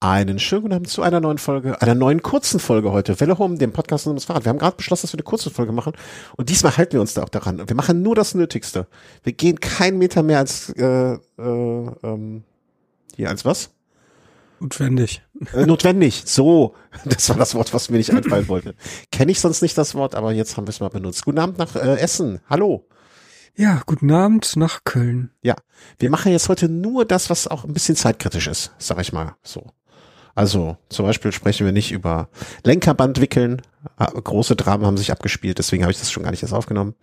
Einen schönen guten Abend zu einer neuen Folge, einer neuen kurzen Folge heute. Welle Home, dem Podcast ums Fahrrad. Wir haben gerade beschlossen, dass wir eine kurze Folge machen und diesmal halten wir uns da auch daran. Wir machen nur das Nötigste. Wir gehen keinen Meter mehr als äh, äh, ähm, hier als was? Notwendig. Äh, notwendig. So, das war das Wort, was mir nicht einfallen wollte. Kenne ich sonst nicht das Wort, aber jetzt haben wir es mal benutzt. Guten Abend nach äh, Essen. Hallo. Ja, guten Abend nach Köln. Ja, wir machen jetzt heute nur das, was auch ein bisschen zeitkritisch ist, sag ich mal so. Also zum Beispiel sprechen wir nicht über Lenkerband wickeln. Ah, große Dramen haben sich abgespielt, deswegen habe ich das schon gar nicht erst aufgenommen.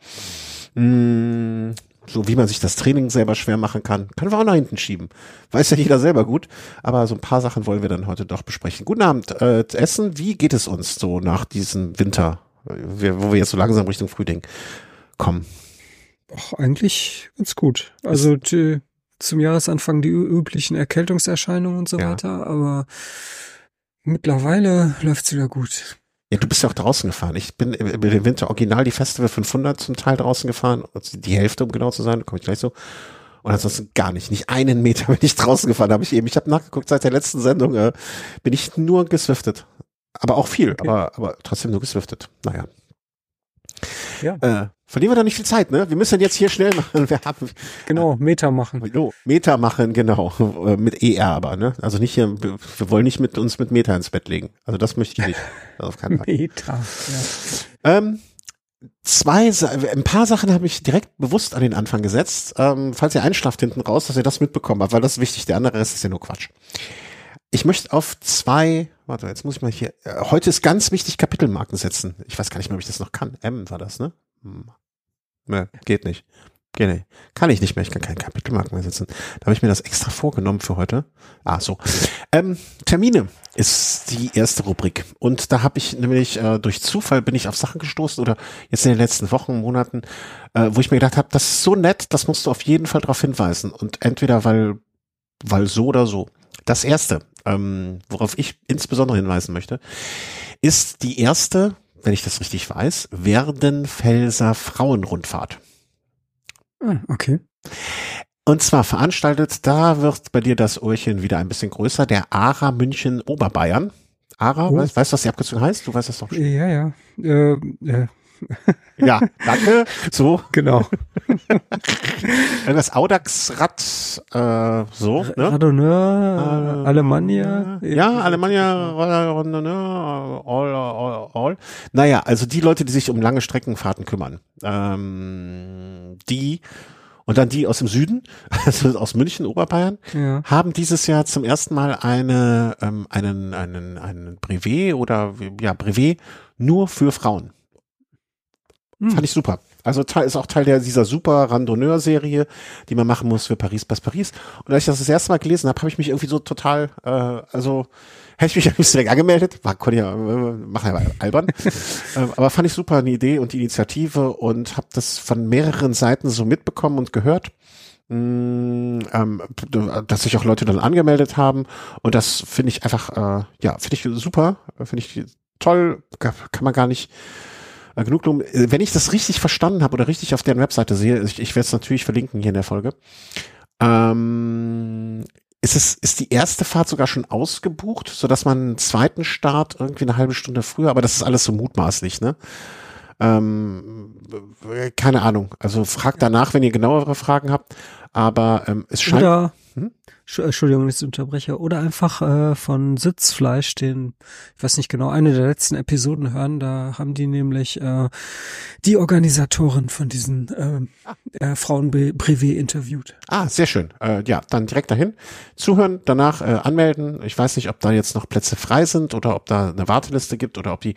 Mm, so wie man sich das Training selber schwer machen kann, können wir auch nach hinten schieben. Weiß ja jeder selber gut, aber so ein paar Sachen wollen wir dann heute doch besprechen. Guten Abend, äh, Essen, wie geht es uns so nach diesem Winter, wo wir jetzt so langsam Richtung Frühling kommen? Ach, eigentlich ganz gut. Also die, zum Jahresanfang die üblichen Erkältungserscheinungen und so ja. weiter, aber mittlerweile läuft's wieder gut. Ja, du bist ja auch draußen gefahren. Ich bin im Winter original die Festival 500 zum Teil draußen gefahren, die Hälfte um genau zu sein, da komme ich gleich so. Und ansonsten gar nicht. Nicht einen Meter bin ich draußen gefahren, habe ich eben. Ich habe nachgeguckt, seit der letzten Sendung äh, bin ich nur geswiftet. Aber auch viel, okay. aber, aber trotzdem nur geswiftet. Naja. Ja. Äh, verlieren wir da nicht viel Zeit, ne? Wir müssen jetzt hier schnell machen. Wir haben, genau, Meter machen. Oh, Meter machen, genau. Äh, mit ER aber, ne? Also nicht hier, wir wollen nicht mit uns mit Meter ins Bett legen. Also das möchte ich nicht. Also auf keinen Fall. Meter, ja. Ähm, zwei, ein paar Sachen habe ich direkt bewusst an den Anfang gesetzt. Ähm, falls ihr einschlaft hinten raus, dass ihr das mitbekommen habt, weil das ist wichtig. Der andere Rest ist ja nur Quatsch. Ich möchte auf zwei Warte, jetzt muss ich mal hier. Äh, heute ist ganz wichtig Kapitelmarken setzen. Ich weiß gar nicht mehr, ob ich das noch kann. M war das, ne? Hm. Ne, geht nicht. Geht nicht. Kann ich nicht mehr. Ich kann keine Kapitelmarken mehr setzen. Da habe ich mir das extra vorgenommen für heute. Ah, so. Ähm, Termine ist die erste Rubrik. Und da habe ich nämlich äh, durch Zufall bin ich auf Sachen gestoßen oder jetzt in den letzten Wochen, Monaten, äh, wo ich mir gedacht habe, das ist so nett, das musst du auf jeden Fall darauf hinweisen. Und entweder weil, weil so oder so. Das erste, ähm, worauf ich insbesondere hinweisen möchte, ist die erste, wenn ich das richtig weiß, Werdenfelser Frauenrundfahrt. Ah, okay. Und zwar veranstaltet, da wird bei dir das Ohrchen wieder ein bisschen größer, der ARA München Oberbayern. ARA, oh. weißt, weißt du, was die Abkürzung heißt? Du weißt das doch schon. Ja, ja. Äh, äh, ja, danke. So. Genau. Irgendwas Audax-Rad, äh, so, ne? Radonneur, äh, Alemannia. Ja, Alemannia, Radonneur, all, all, all. Naja, also die Leute, die sich um lange Streckenfahrten kümmern, ähm, die und dann die aus dem Süden, also aus München, Oberbayern, ja. haben dieses Jahr zum ersten Mal eine, ähm, einen, einen, einen Brevet oder ja, Brevet nur für Frauen. Hm. Fand ich super. Also ist auch Teil der, dieser super Randonneur-Serie, die man machen muss für Paris bis Paris. Und als ich das das erste Mal gelesen habe, habe ich mich irgendwie so total, äh, also hätte ich mich ein bisschen angemeldet, war konnte ja, äh, machen ja albern, äh, aber fand ich super eine Idee und die Initiative und habe das von mehreren Seiten so mitbekommen und gehört. Mm, ähm, dass sich auch Leute dann angemeldet haben und das finde ich einfach, äh, ja, finde ich super, finde ich toll, kann man gar nicht genug. Äh, wenn ich das richtig verstanden habe oder richtig auf deren Webseite sehe, ich, ich werde es natürlich verlinken hier in der Folge, ähm, ist es, ist die erste Fahrt sogar schon ausgebucht, so dass man einen zweiten Start irgendwie eine halbe Stunde früher, aber das ist alles so mutmaßlich, ne? Ähm, keine Ahnung. Also fragt danach, wenn ihr genauere Fragen habt. Aber ähm, es scheint. Oder? Entschuldigung, dass ich unterbreche. Oder einfach äh, von Sitzfleisch, den, ich weiß nicht genau, eine der letzten Episoden hören. Da haben die nämlich äh, die Organisatorin von diesen äh, ah. äh, Frauenprivé interviewt. Ah, sehr schön. Äh, ja, dann direkt dahin. Zuhören, danach äh, anmelden. Ich weiß nicht, ob da jetzt noch Plätze frei sind oder ob da eine Warteliste gibt oder ob die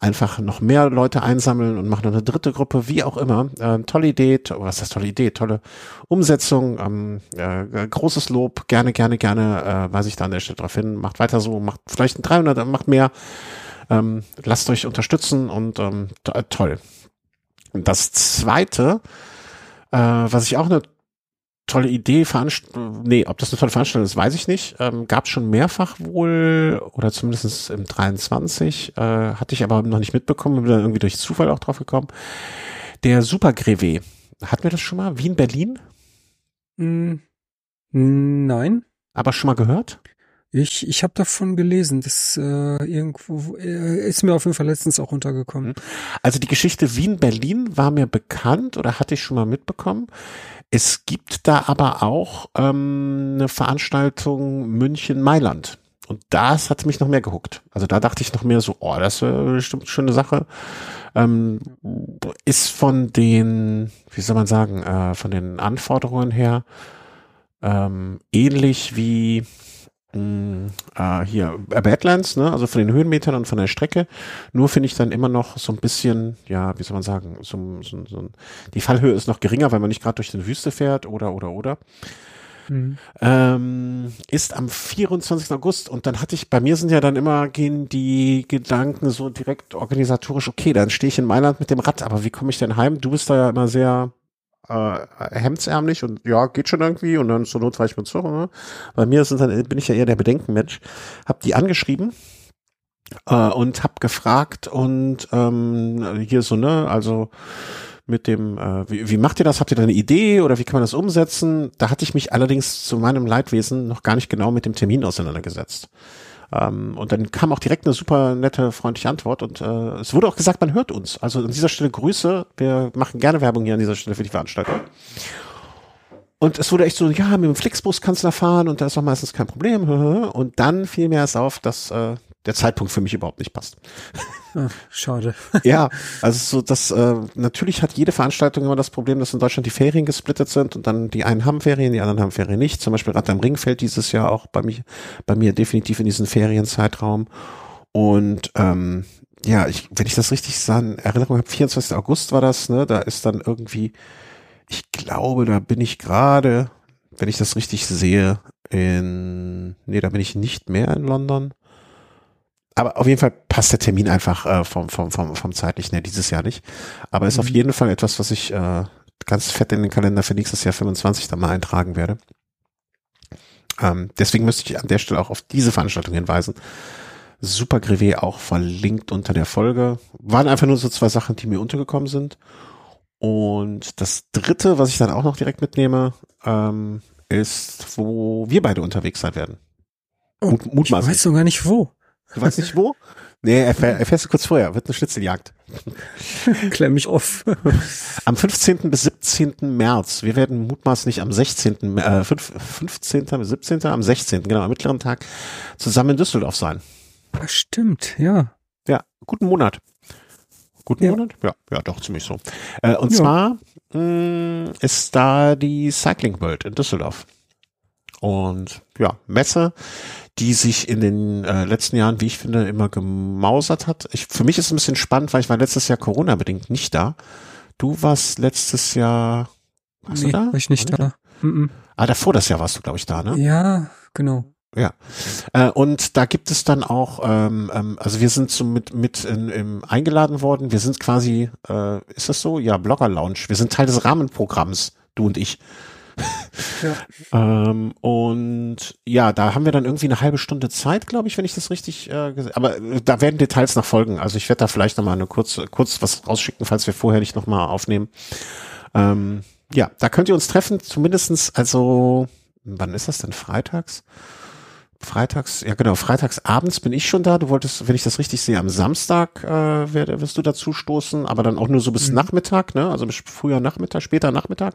einfach noch mehr Leute einsammeln und machen eine dritte Gruppe, wie auch immer. Äh, tolle Idee, to was ist das tolle Idee, tolle Umsetzung, ähm, äh, großes Lob, gerne, gerne, gerne, äh, weise ich da an der Stelle drauf hin, macht weiter so, macht vielleicht ein 300, macht mehr, ähm, lasst euch unterstützen und ähm, to toll. Das zweite, äh, was ich auch eine tolle Idee, Veranst nee, ob das eine tolle Veranstaltung ist, weiß ich nicht. Ähm, Gab schon mehrfach wohl, oder zumindest im 23, äh, hatte ich aber noch nicht mitbekommen, bin dann irgendwie durch Zufall auch drauf gekommen. Der Super Grevé. Hatten wir das schon mal? Wien, Berlin? Mm, nein. Aber schon mal gehört? Ich, ich habe davon gelesen, das äh, irgendwo äh, ist mir auf jeden Fall letztens auch untergekommen. Mhm. Also die Geschichte Wien-Berlin war mir bekannt oder hatte ich schon mal mitbekommen. Es gibt da aber auch ähm, eine Veranstaltung München-Mailand. Und das hat mich noch mehr gehuckt. Also da dachte ich noch mehr so, oh, das ist bestimmt eine schöne Sache. Ähm, ist von den, wie soll man sagen, äh, von den Anforderungen her ähm, ähnlich wie mh, äh, hier äh, Badlands, ne? also von den Höhenmetern und von der Strecke. Nur finde ich dann immer noch so ein bisschen, ja, wie soll man sagen, so, so, so die Fallhöhe ist noch geringer, weil man nicht gerade durch die Wüste fährt oder oder oder. Mhm. Ähm, ist am 24. August und dann hatte ich, bei mir sind ja dann immer gehen die Gedanken so direkt organisatorisch, okay, dann stehe ich in Mailand mit dem Rad, aber wie komme ich denn heim? Du bist da ja immer sehr äh, hemdsärmlich und ja, geht schon irgendwie und dann zur Not fahre ich mit Zug. Ne? Bei mir sind dann, bin ich ja eher der Bedenkenmensch. Hab die angeschrieben äh, und hab gefragt und ähm, hier so, ne, also mit dem, äh, wie, wie macht ihr das? Habt ihr da eine Idee oder wie kann man das umsetzen? Da hatte ich mich allerdings zu meinem Leidwesen noch gar nicht genau mit dem Termin auseinandergesetzt. Ähm, und dann kam auch direkt eine super nette, freundliche Antwort und äh, es wurde auch gesagt, man hört uns. Also an dieser Stelle Grüße. Wir machen gerne Werbung hier an dieser Stelle für die Veranstaltung. Und es wurde echt so, ja, mit dem Flixbus kannst du da fahren und da ist auch meistens kein Problem. Und dann fiel mir erst auf, dass äh, der Zeitpunkt für mich überhaupt nicht passt. Ach, schade. ja, also so das äh, natürlich hat jede Veranstaltung immer das Problem, dass in Deutschland die Ferien gesplittet sind und dann die einen haben Ferien, die anderen haben Ferien nicht. Zum Beispiel Rad am Ring fällt dieses Jahr auch bei mir, bei mir definitiv in diesen Ferienzeitraum. Und ähm, ja, ich, wenn ich das richtig in Erinnerung habe, 24. August war das, ne? Da ist dann irgendwie, ich glaube, da bin ich gerade, wenn ich das richtig sehe, in, nee, da bin ich nicht mehr in London aber auf jeden Fall passt der Termin einfach äh, vom, vom, vom, vom zeitlichen her dieses Jahr nicht. Aber ist mhm. auf jeden Fall etwas, was ich äh, ganz fett in den Kalender für nächstes Jahr 25 dann mal eintragen werde. Ähm, deswegen müsste ich an der Stelle auch auf diese Veranstaltung hinweisen. Super Grevé auch verlinkt unter der Folge. Waren einfach nur so zwei Sachen, die mir untergekommen sind. Und das dritte, was ich dann auch noch direkt mitnehme, ähm, ist, wo wir beide unterwegs sein werden. Oh, Mut, ich weiß doch gar nicht wo. Du weißt nicht wo? Nee, er, fährt, er fährst kurz vorher, wird eine Schnitzeljagd. Klemm mich auf. am 15. bis 17. März, wir werden mutmaßlich am 16., äh, 15. bis 17., am 16., genau, am mittleren Tag, zusammen in Düsseldorf sein. Das ah, stimmt, ja. Ja, guten Monat. Guten ja. Monat? Ja, ja, doch, ziemlich so. Äh, und ja. zwar mh, mm, ist da die Cycling World in Düsseldorf. Und ja, Messe, die sich in den äh, letzten Jahren, wie ich finde, immer gemausert hat. Ich, für mich ist es ein bisschen spannend, weil ich war letztes Jahr Corona-bedingt nicht da. Du warst letztes Jahr, warst nee, du da? War ich nicht da. Mhm. Ah, davor das Jahr warst du, glaube ich, da, ne? Ja, genau. Ja. Äh, und da gibt es dann auch, ähm, ähm, also wir sind so mit, mit in, im, eingeladen worden. Wir sind quasi, äh, ist das so? Ja, Blogger Lounge. Wir sind Teil des Rahmenprogramms, du und ich. Ja. ähm, und ja, da haben wir dann irgendwie eine halbe Stunde Zeit, glaube ich, wenn ich das richtig äh, gesehen Aber äh, da werden Details noch folgen. Also ich werde da vielleicht nochmal eine kurz, kurz was rausschicken, falls wir vorher nicht nochmal aufnehmen. Ähm, ja, da könnt ihr uns treffen, zumindestens, also, wann ist das denn? Freitags? Freitags, ja genau, freitags abends bin ich schon da. Du wolltest, wenn ich das richtig sehe, am Samstag äh, wirst du dazu stoßen, aber dann auch nur so bis mhm. Nachmittag, ne? Also bis früher Nachmittag, später Nachmittag.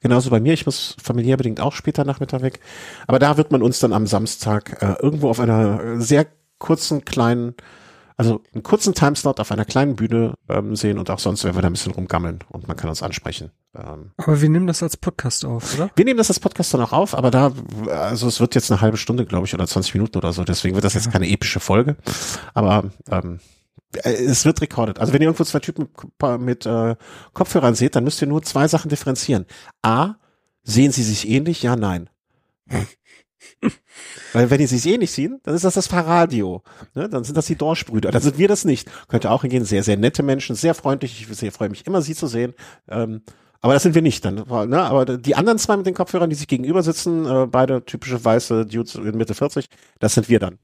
Genauso bei mir, ich muss familiär bedingt auch später Nachmittag weg. Aber da wird man uns dann am Samstag äh, irgendwo auf einer sehr kurzen kleinen also einen kurzen Timeslot auf einer kleinen Bühne ähm, sehen und auch sonst werden wir da ein bisschen rumgammeln und man kann uns ansprechen. Ähm, aber wir nehmen das als Podcast auf, oder? Wir nehmen das als Podcast dann auch auf, aber da, also es wird jetzt eine halbe Stunde, glaube ich, oder 20 Minuten oder so, deswegen wird das jetzt keine epische Folge. Aber ähm, äh, es wird recorded. Also wenn ihr irgendwo zwei Typen mit, mit äh, Kopfhörern seht, dann müsst ihr nur zwei Sachen differenzieren. A, sehen sie sich ähnlich? Ja, nein. Weil wenn die sich eh nicht sehen, dann ist das das Fahrradio. Ne? Dann sind das die Dorschbrüder. Dann sind wir das nicht. Könnte auch hingehen. Sehr, sehr nette Menschen, sehr freundlich. Ich sehr, freue mich immer, sie zu sehen. Ähm, aber das sind wir nicht dann. Ne? Aber die anderen zwei mit den Kopfhörern, die sich gegenüber sitzen, äh, beide typische weiße Dudes in Mitte 40, das sind wir dann.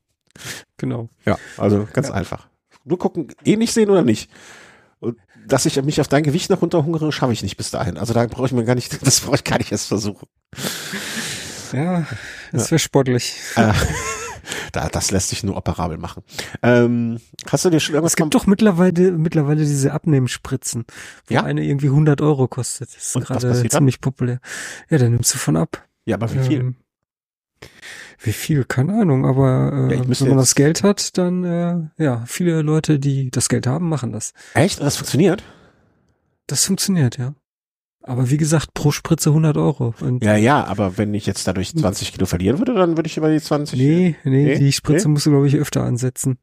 Genau. Ja, also ganz ja. einfach. Nur gucken, eh nicht sehen oder nicht. Und dass ich mich auf dein Gewicht noch runterhungere, schaffe ich nicht bis dahin. Also da brauche ich mir gar nicht, das brauche ich gar nicht erst versuchen. Ja, das wäre sportlich. Äh, da, das lässt sich nur operabel machen. Ähm, hast du dir schon irgendwas? Es gibt doch mittlerweile, mittlerweile diese Abnehmspritzen, wo ja? eine irgendwie 100 Euro kostet. Das ist gerade ziemlich dann? populär. Ja, dann nimmst du von ab. Ja, aber wie viel? Ähm, wie viel? Keine Ahnung, aber äh, ja, wenn man das Geld hat, dann äh, ja, viele Leute, die das Geld haben, machen das. Echt? Das funktioniert? Das funktioniert, ja. Aber wie gesagt, pro Spritze 100 Euro. Und ja, ja, aber wenn ich jetzt dadurch 20 Kilo verlieren würde, dann würde ich über die 20. Nee, nee, nee? die Spritze nee? musst du, glaube ich, öfter ansetzen.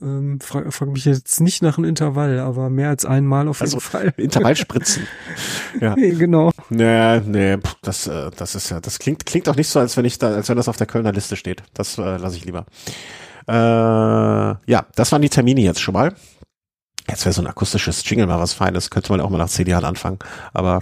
Ähm, frag, frag mich jetzt nicht nach einem Intervall, aber mehr als einmal auf jeden also, Fall. Intervallspritzen. ja. Nee, genau. Nee, nee, das, äh, das ist ja, das klingt, klingt auch nicht so, als wenn ich da, als wenn das auf der Kölner Liste steht. Das äh, lasse ich lieber. Äh, ja, das waren die Termine jetzt schon mal. Jetzt wäre so ein akustisches Jingle mal was Feines, könnte man auch mal nach zehn Jahren anfangen. Aber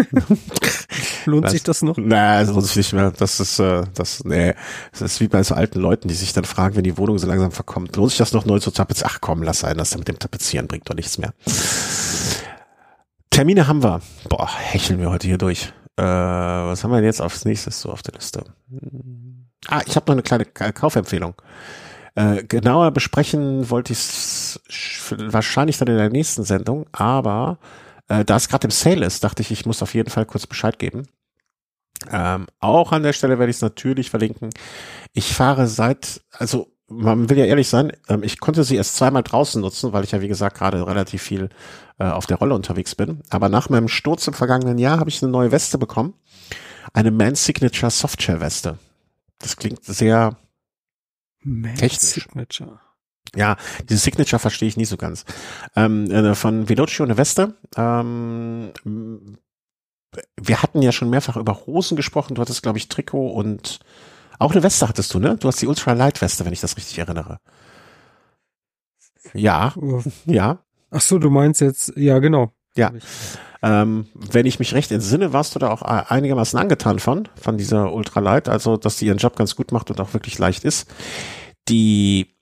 lohnt sich das noch? Das lohnt sich nicht mehr. Das ist, äh, das, nee, das ist wie bei so alten Leuten, die sich dann fragen, wenn die Wohnung so langsam verkommt, lohnt sich das noch neu zu tapezieren? Ach komm, lass sein, das mit dem Tapezieren bringt doch nichts mehr. Termine haben wir. Boah, hecheln wir heute hier durch. Äh, was haben wir denn jetzt aufs nächstes so auf der Liste? Ah, ich habe noch eine kleine Kaufempfehlung. Äh, genauer besprechen wollte ich wahrscheinlich dann in der nächsten Sendung, aber äh, da es gerade im Sale ist, dachte ich, ich muss auf jeden Fall kurz Bescheid geben. Ähm, auch an der Stelle werde ich es natürlich verlinken. Ich fahre seit, also man will ja ehrlich sein, ähm, ich konnte sie erst zweimal draußen nutzen, weil ich ja wie gesagt gerade relativ viel äh, auf der Rolle unterwegs bin. Aber nach meinem Sturz im vergangenen Jahr habe ich eine neue Weste bekommen. Eine Man Signature Softshell Weste. Das klingt sehr Man Technisch. Signature. Ja, diese Signature verstehe ich nie so ganz. Ähm, äh, von Velocio eine Weste. Ähm, wir hatten ja schon mehrfach über Hosen gesprochen. Du hattest, glaube ich, Trikot und auch eine Weste hattest du, ne? Du hast die Ultra Light Weste, wenn ich das richtig erinnere. Ja, ja. Ach so, du meinst jetzt, ja, genau. Ja. Ähm, wenn ich mich recht entsinne, warst du da auch einigermaßen angetan von, von dieser Ultralight, also dass die ihren Job ganz gut macht und auch wirklich leicht ist. Die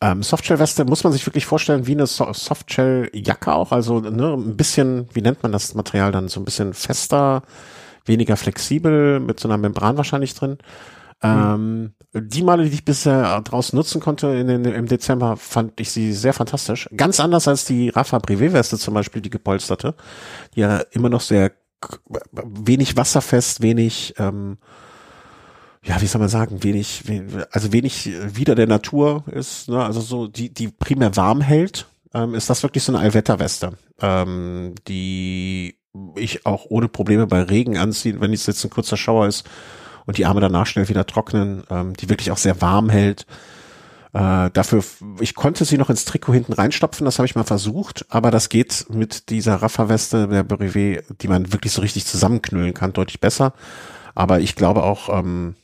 ähm, Softshell-Weste muss man sich wirklich vorstellen wie eine so Softshell-Jacke auch, also ne, ein bisschen, wie nennt man das Material dann, so ein bisschen fester, weniger flexibel, mit so einer Membran wahrscheinlich drin. Ähm, die Male, die ich bisher draußen nutzen konnte in den, im Dezember, fand ich sie sehr fantastisch. Ganz anders als die Rafa Privé-Weste zum Beispiel, die gepolsterte, die ja immer noch sehr wenig wasserfest, wenig, ähm, ja, wie soll man sagen, wenig, also wenig wieder der Natur ist, ne? also so, die, die primär warm hält, ähm, ist das wirklich so eine Allwetterweste, ähm, die ich auch ohne Probleme bei Regen anziehen, wenn es jetzt ein kurzer Schauer ist, und die Arme danach schnell wieder trocknen, ähm, die wirklich auch sehr warm hält. Äh, dafür, ich konnte sie noch ins Trikot hinten reinstopfen, das habe ich mal versucht, aber das geht mit dieser Raffa-Weste der Brevet, die man wirklich so richtig zusammenknüllen kann, deutlich besser. Aber ich glaube auch, ähm,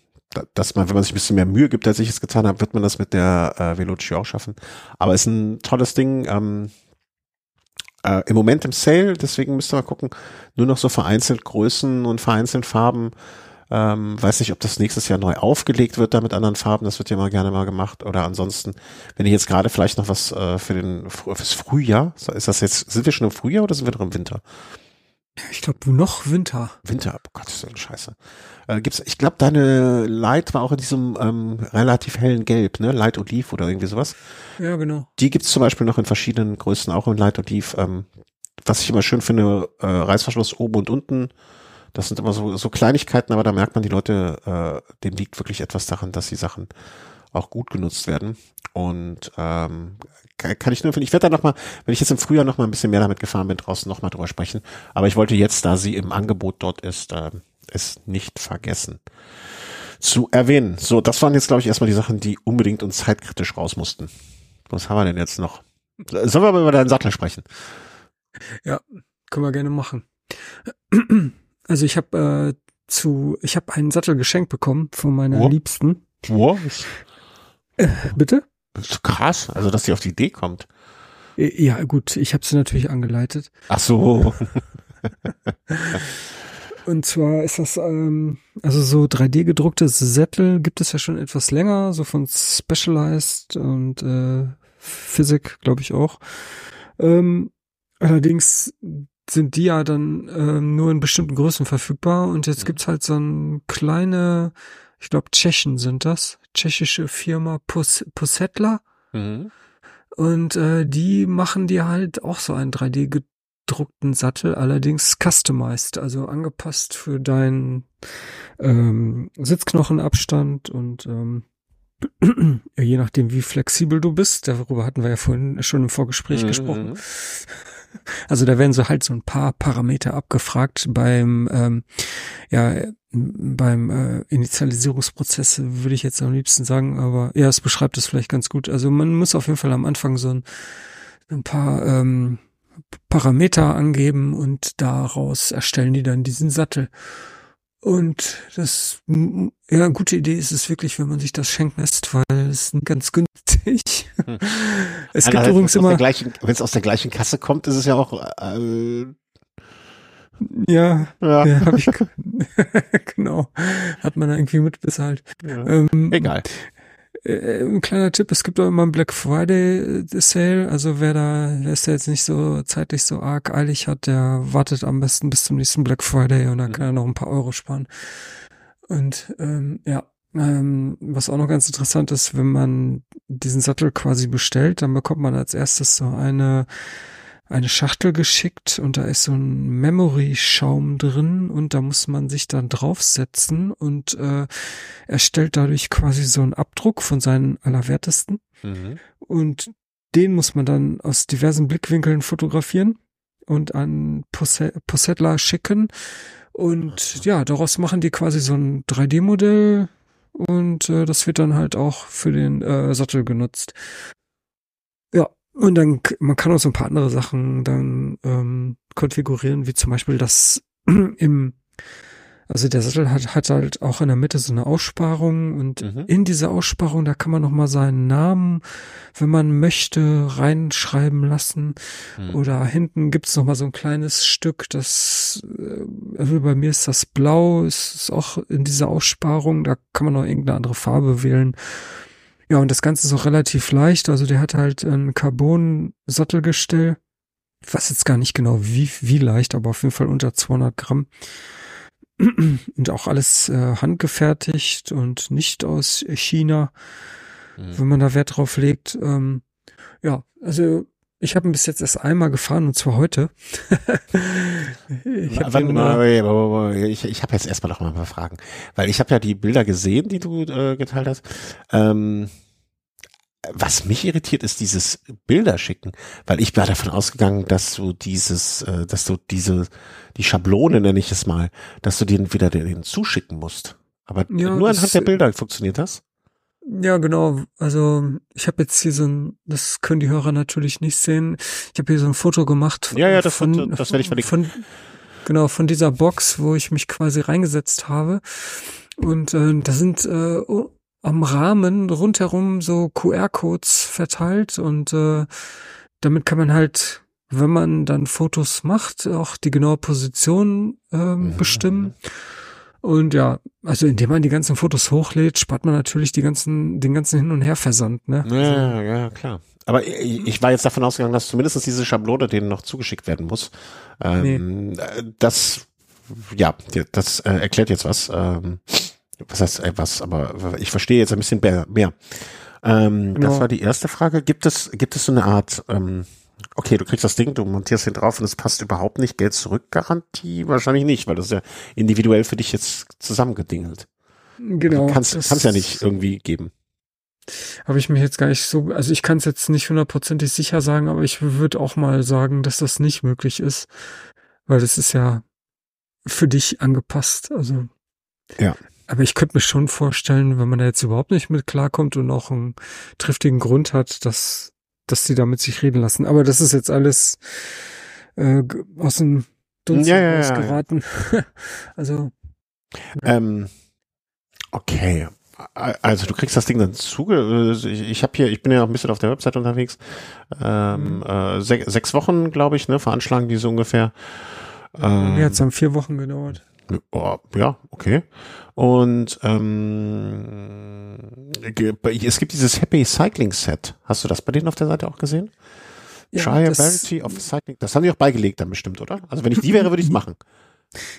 dass man, wenn man sich ein bisschen mehr Mühe gibt, als ich es getan habe, wird man das mit der äh, Veloci auch schaffen. Aber ist ein tolles Ding. Ähm, äh, Im Moment im Sale, deswegen müsst ihr mal gucken, nur noch so vereinzelt Größen und vereinzelt Farben. Ähm, weiß nicht, ob das nächstes Jahr neu aufgelegt wird da mit anderen Farben. Das wird ja mal gerne mal gemacht. Oder ansonsten, wenn ich jetzt gerade vielleicht noch was äh, für den fürs Frühjahr, ist das jetzt, sind wir schon im Frühjahr oder sind wir noch im Winter? Ich glaube noch Winter. Winter, oh Gott, ist so eine Scheiße. Äh, gibt's, ich glaube, deine Light war auch in diesem ähm, relativ hellen Gelb, ne? Light Olive oder irgendwie sowas. Ja, genau. Die gibt's zum Beispiel noch in verschiedenen Größen, auch in Light Olive. Ähm, was ich immer schön finde, äh, Reißverschluss oben und unten das sind immer so, so Kleinigkeiten, aber da merkt man, die Leute, äh, dem liegt wirklich etwas daran, dass die Sachen auch gut genutzt werden. Und ähm, kann ich nur finden, ich werde da nochmal, wenn ich jetzt im Frühjahr nochmal ein bisschen mehr damit gefahren bin, draußen nochmal drüber sprechen. Aber ich wollte jetzt, da sie im Angebot dort ist, äh, es nicht vergessen zu erwähnen. So, das waren jetzt, glaube ich, erstmal die Sachen, die unbedingt und zeitkritisch raus mussten. Was haben wir denn jetzt noch? Sollen wir mal über deinen Sattel sprechen? Ja, können wir gerne machen. Also ich habe äh, zu, ich habe einen Sattel geschenkt bekommen von meiner oh. Liebsten. Was? Äh, bitte? Das ist krass, also dass sie auf die Idee kommt. Äh, ja, gut, ich habe sie natürlich angeleitet. Ach so. Und zwar ist das, ähm, also so 3D gedruckte Sättel gibt es ja schon etwas länger, so von Specialized und äh, Physik, glaube ich auch. Ähm, allerdings sind die ja dann ähm, nur in bestimmten Größen verfügbar und jetzt gibt's halt so ein kleine ich glaube Tschechen sind das, tschechische Firma Pus Pussetla. Mhm. Und äh, die machen dir halt auch so einen 3D gedruckten Sattel, allerdings customized, also angepasst für deinen ähm, Sitzknochenabstand und ähm, je nachdem, wie flexibel du bist. Darüber hatten wir ja vorhin schon im Vorgespräch mhm. gesprochen. Also da werden so halt so ein paar Parameter abgefragt beim ähm, ja beim äh, Initialisierungsprozess würde ich jetzt am liebsten sagen, aber ja, es beschreibt es vielleicht ganz gut. Also man muss auf jeden Fall am Anfang so ein, ein paar ähm, Parameter angeben und daraus erstellen die dann diesen Sattel. Und das, ja, gute Idee ist es wirklich, wenn man sich das schenken lässt, weil es ganz günstig. Hm. Es gibt übrigens immer. Wenn es aus der gleichen Kasse kommt, ist es ja auch, äh, ja, ja. ja hab ich, genau. Hat man irgendwie mitbezahlt. Ja. Ähm, Egal. Äh, ein kleiner Tipp, es gibt auch immer ein Black Friday äh, Sale, also wer da, wer es jetzt nicht so zeitlich so arg eilig hat, der wartet am besten bis zum nächsten Black Friday und dann kann er noch ein paar Euro sparen. Und ähm, ja, ähm, was auch noch ganz interessant ist, wenn man diesen Sattel quasi bestellt, dann bekommt man als erstes so eine eine Schachtel geschickt und da ist so ein Memory-Schaum drin und da muss man sich dann draufsetzen und äh, erstellt dadurch quasi so einen Abdruck von seinen Allerwertesten. Mhm. Und den muss man dann aus diversen Blickwinkeln fotografieren und an Possettler schicken. Und ja, daraus machen die quasi so ein 3D-Modell und äh, das wird dann halt auch für den äh, Sattel genutzt. Ja, und dann, man kann auch so ein paar andere Sachen dann ähm, konfigurieren, wie zum Beispiel das im, also der Sattel hat, hat halt auch in der Mitte so eine Aussparung und mhm. in diese Aussparung, da kann man nochmal seinen Namen, wenn man möchte, reinschreiben lassen. Mhm. Oder hinten gibt's noch mal so ein kleines Stück, das, äh, also bei mir ist das blau, ist, ist auch in dieser Aussparung, da kann man noch irgendeine andere Farbe wählen. Ja, und das Ganze ist auch relativ leicht. Also der hat halt ein Carbon-Sattelgestell. Ich weiß jetzt gar nicht genau, wie, wie leicht, aber auf jeden Fall unter 200 Gramm. Und auch alles äh, handgefertigt und nicht aus China, mhm. wenn man da Wert drauf legt. Ähm, ja, also ich habe ihn bis jetzt erst einmal gefahren und zwar heute. ich habe ich, ich hab jetzt erstmal noch mal ein paar Fragen, weil ich habe ja die Bilder gesehen, die du äh, geteilt hast. Ähm, was mich irritiert, ist dieses Bilder schicken, weil ich war davon ausgegangen, dass du dieses, äh, dass du diese, die Schablone nenne ich es mal, dass du den wieder den zuschicken musst. Aber ja, nur anhand der Bilder funktioniert das? Ja, genau. Also ich habe jetzt hier so ein, das können die Hörer natürlich nicht sehen. Ich habe hier so ein Foto gemacht. Ja, ja, das, von, das werde ich verlinken. Von, genau, von dieser Box, wo ich mich quasi reingesetzt habe. Und äh, da sind äh, am Rahmen rundherum so QR-Codes verteilt und äh, damit kann man halt, wenn man dann Fotos macht, auch die genaue Position ähm, mhm. bestimmen. Und ja, also indem man die ganzen Fotos hochlädt, spart man natürlich die ganzen, den ganzen Hin- und Herversand, ne? Ja, also, ja, klar. Aber ich war jetzt davon ausgegangen, dass zumindest diese Schablone denen noch zugeschickt werden muss. Ähm, nee. Das, ja, das äh, erklärt jetzt was. Ähm, was heißt etwas, aber ich verstehe jetzt ein bisschen mehr. Ähm, genau. Das war die erste Frage. Gibt es, gibt es so eine Art, ähm, okay, du kriegst das Ding, du montierst ihn drauf und es passt überhaupt nicht, Geld zurück Garantie? Wahrscheinlich nicht, weil das ist ja individuell für dich jetzt zusammengedingelt. Genau. Kannst, kannst ja nicht irgendwie geben. Habe ich mich jetzt gar nicht so, also ich kann es jetzt nicht hundertprozentig sicher sagen, aber ich würde auch mal sagen, dass das nicht möglich ist, weil das ist ja für dich angepasst. Also ja. Aber ich könnte mir schon vorstellen, wenn man da jetzt überhaupt nicht mit klarkommt und auch einen triftigen Grund hat, dass, dass die damit sich reden lassen. Aber das ist jetzt alles äh, aus dem Dunst ja, ja, geraten. Ja, also. Ähm, okay. Also du kriegst das Ding dann zuge. Äh, ich, ich habe hier, ich bin ja auch ein bisschen auf der Website unterwegs. Ähm, mhm. äh, sech, sechs Wochen, glaube ich, ne, veranschlagen die so ungefähr. Ähm, Jetzt haben vier Wochen gedauert. Oh, ja, okay. Und ähm, es gibt dieses Happy Cycling Set. Hast du das bei denen auf der Seite auch gesehen? Ja, Triability of Cycling. Das haben die auch beigelegt dann bestimmt, oder? Also wenn ich die wäre, würde ich es machen.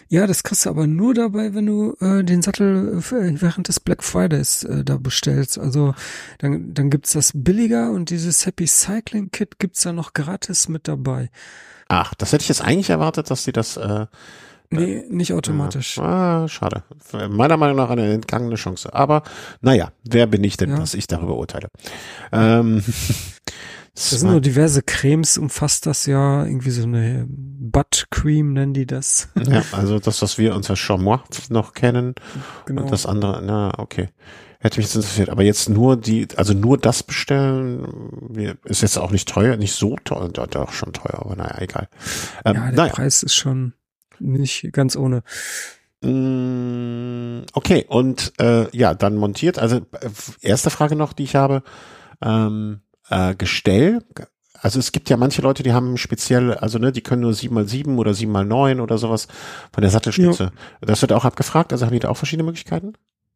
Ja, das kriegst du aber nur dabei, wenn du äh, den Sattel äh, während des Black Fridays äh, da bestellst. Also dann, dann gibt's das billiger und dieses Happy Cycling Kit gibt's da noch gratis mit dabei. Ach, das hätte ich jetzt eigentlich erwartet, dass die das äh, Nee, nicht automatisch. Ah, schade. Meiner Meinung nach eine entgangene Chance. Aber naja, wer bin ich denn, ja. dass ich darüber urteile? Ähm, das sind nur diverse Cremes, umfasst das ja. Irgendwie so eine Butt Cream nennen die das. Ja, also das, was wir unter Chamois noch kennen. Genau. Und das andere, na, okay. Hätte mich jetzt interessiert. Aber jetzt nur die, also nur das bestellen, ist jetzt auch nicht teuer, nicht so teuer, doch schon teuer, aber naja, egal. Ähm, ja, der naja. Preis ist schon nicht ganz ohne. Mm, okay, und äh, ja, dann montiert. Also äh, erste Frage noch, die ich habe. Ähm, äh, Gestell. Also es gibt ja manche Leute, die haben speziell, also ne, die können nur 7x7 oder 7x9 oder sowas von der Sattelstütze. Ja. Das wird auch abgefragt, also haben die da auch verschiedene Möglichkeiten?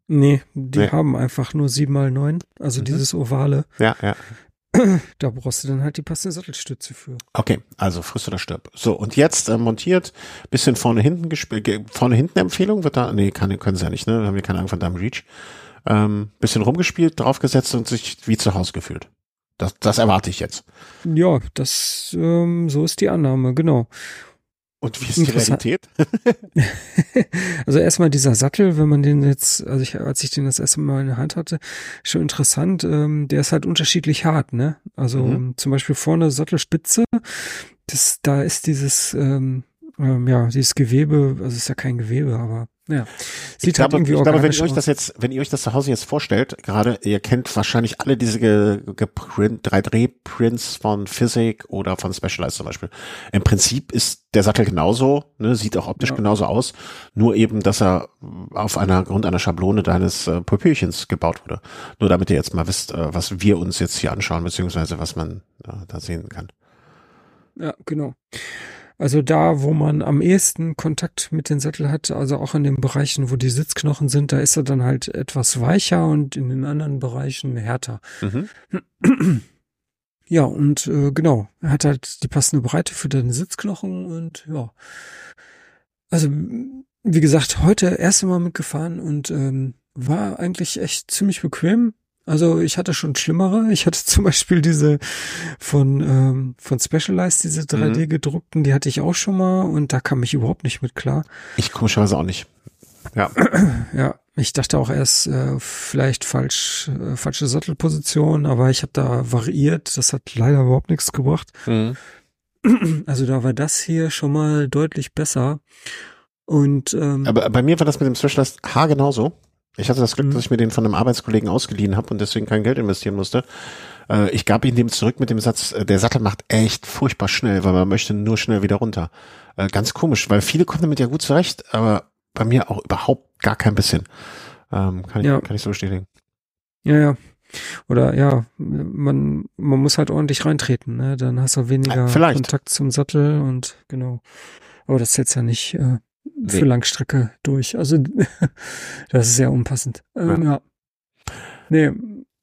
Nee, die nee. haben einfach nur 7x9, also mhm. dieses ovale. Ja, ja. Da brauchst du dann halt die passende Sattelstütze für. Okay, also frisst oder stirb. So, und jetzt äh, montiert, bisschen vorne hinten gespielt, vorne hinten Empfehlung wird da, nee, kann, können sie ja nicht, ne, haben wir keine Ahnung von deinem Reach. Ähm, bisschen rumgespielt, draufgesetzt und sich wie zu Hause gefühlt. Das, das erwarte ich jetzt. Ja, das, ähm, so ist die Annahme, genau. Und wie ist die Realität? also erstmal dieser Sattel, wenn man den jetzt, also ich, als ich den das erste Mal in der Hand hatte, schon interessant, ähm, der ist halt unterschiedlich hart, ne? Also mhm. zum Beispiel vorne Sattelspitze, das, da ist dieses, ähm, ähm, ja, dieses Gewebe, also ist ja kein Gewebe, aber ja. Sieht ich halt glaube, irgendwie ich glaube, wenn ihr euch das jetzt, wenn ihr euch das zu Hause jetzt vorstellt, gerade, ihr kennt wahrscheinlich alle diese ge, ge 3D-Prints von Physik oder von Specialized zum Beispiel. Im Prinzip ist der Sattel genauso, ne, sieht auch optisch ja. genauso aus, nur eben, dass er auf einer Grund einer Schablone deines äh, Pupillchens gebaut wurde. Nur damit ihr jetzt mal wisst, äh, was wir uns jetzt hier anschauen, beziehungsweise was man äh, da sehen kann. Ja, genau. Also da, wo man am ehesten Kontakt mit den Sattel hat, also auch in den Bereichen, wo die Sitzknochen sind, da ist er dann halt etwas weicher und in den anderen Bereichen härter. Mhm. Ja, und äh, genau, er hat halt die passende Breite für deine Sitzknochen und ja. Also, wie gesagt, heute erste Mal mitgefahren und ähm, war eigentlich echt ziemlich bequem. Also ich hatte schon schlimmere. Ich hatte zum Beispiel diese von, ähm, von Specialized, diese 3D mhm. gedruckten, die hatte ich auch schon mal und da kam ich überhaupt nicht mit klar. Ich komischerweise auch nicht. Ja. Ja, ich dachte auch erst äh, vielleicht falsch, äh, falsche Sattelposition, aber ich habe da variiert. Das hat leider überhaupt nichts gebracht. Mhm. Also da war das hier schon mal deutlich besser. Und ähm, aber bei mir war das mit dem Specialized H genauso. Ich hatte das Glück, mhm. dass ich mir den von einem Arbeitskollegen ausgeliehen habe und deswegen kein Geld investieren musste. Äh, ich gab ihn dem zurück mit dem Satz, äh, der Sattel macht echt furchtbar schnell, weil man möchte nur schnell wieder runter. Äh, ganz komisch, weil viele kommen damit ja gut zurecht, aber bei mir auch überhaupt gar kein bisschen. Ähm, kann, ich, ja. kann ich so bestätigen. Ja, ja. Oder ja, man, man muss halt ordentlich reintreten, ne? Dann hast du weniger Kontakt zum Sattel und genau. Aber das ist jetzt ja nicht äh, für Langstrecke durch. Also das ist sehr unpassend. Ähm, ja. ja. Nee,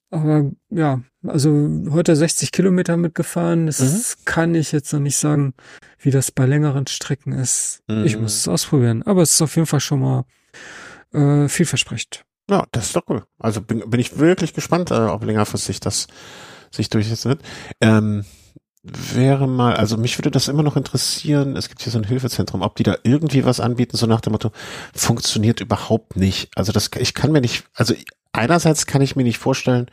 aber ja, also heute 60 Kilometer mitgefahren. Das mhm. kann ich jetzt noch nicht sagen, wie das bei längeren Strecken ist. Mhm. Ich muss es ausprobieren. Aber es ist auf jeden Fall schon mal äh, vielversprechend. Ja, das ist doch cool. Also bin, bin ich wirklich gespannt, äh, ob längerfristig das sich durchsetzen wird. Ähm, wäre mal, also mich würde das immer noch interessieren, es gibt hier so ein Hilfezentrum, ob die da irgendwie was anbieten, so nach dem Motto, funktioniert überhaupt nicht. Also das, ich kann mir nicht, also einerseits kann ich mir nicht vorstellen,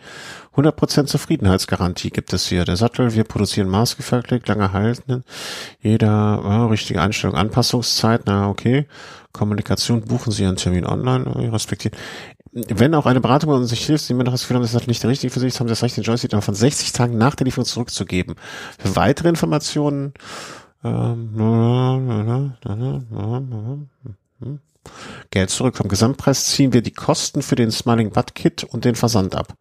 100% Zufriedenheitsgarantie gibt es hier. Der Sattel, wir produzieren maßgefertigt, lange halten, jeder, ja, richtige Einstellung, Anpassungszeit, na okay, Kommunikation, buchen Sie einen Termin online, respektieren wenn auch eine Beratung bei uns nicht hilft, Sie mir noch das Gefühl haben, das ist nicht richtig für sich, haben Sie das Recht, den Joystick dann von 60 Tagen nach der Lieferung zurückzugeben. Für weitere Informationen ähm, Geld zurück. Vom Gesamtpreis ziehen wir die Kosten für den Smiling Butt Kit und den Versand ab.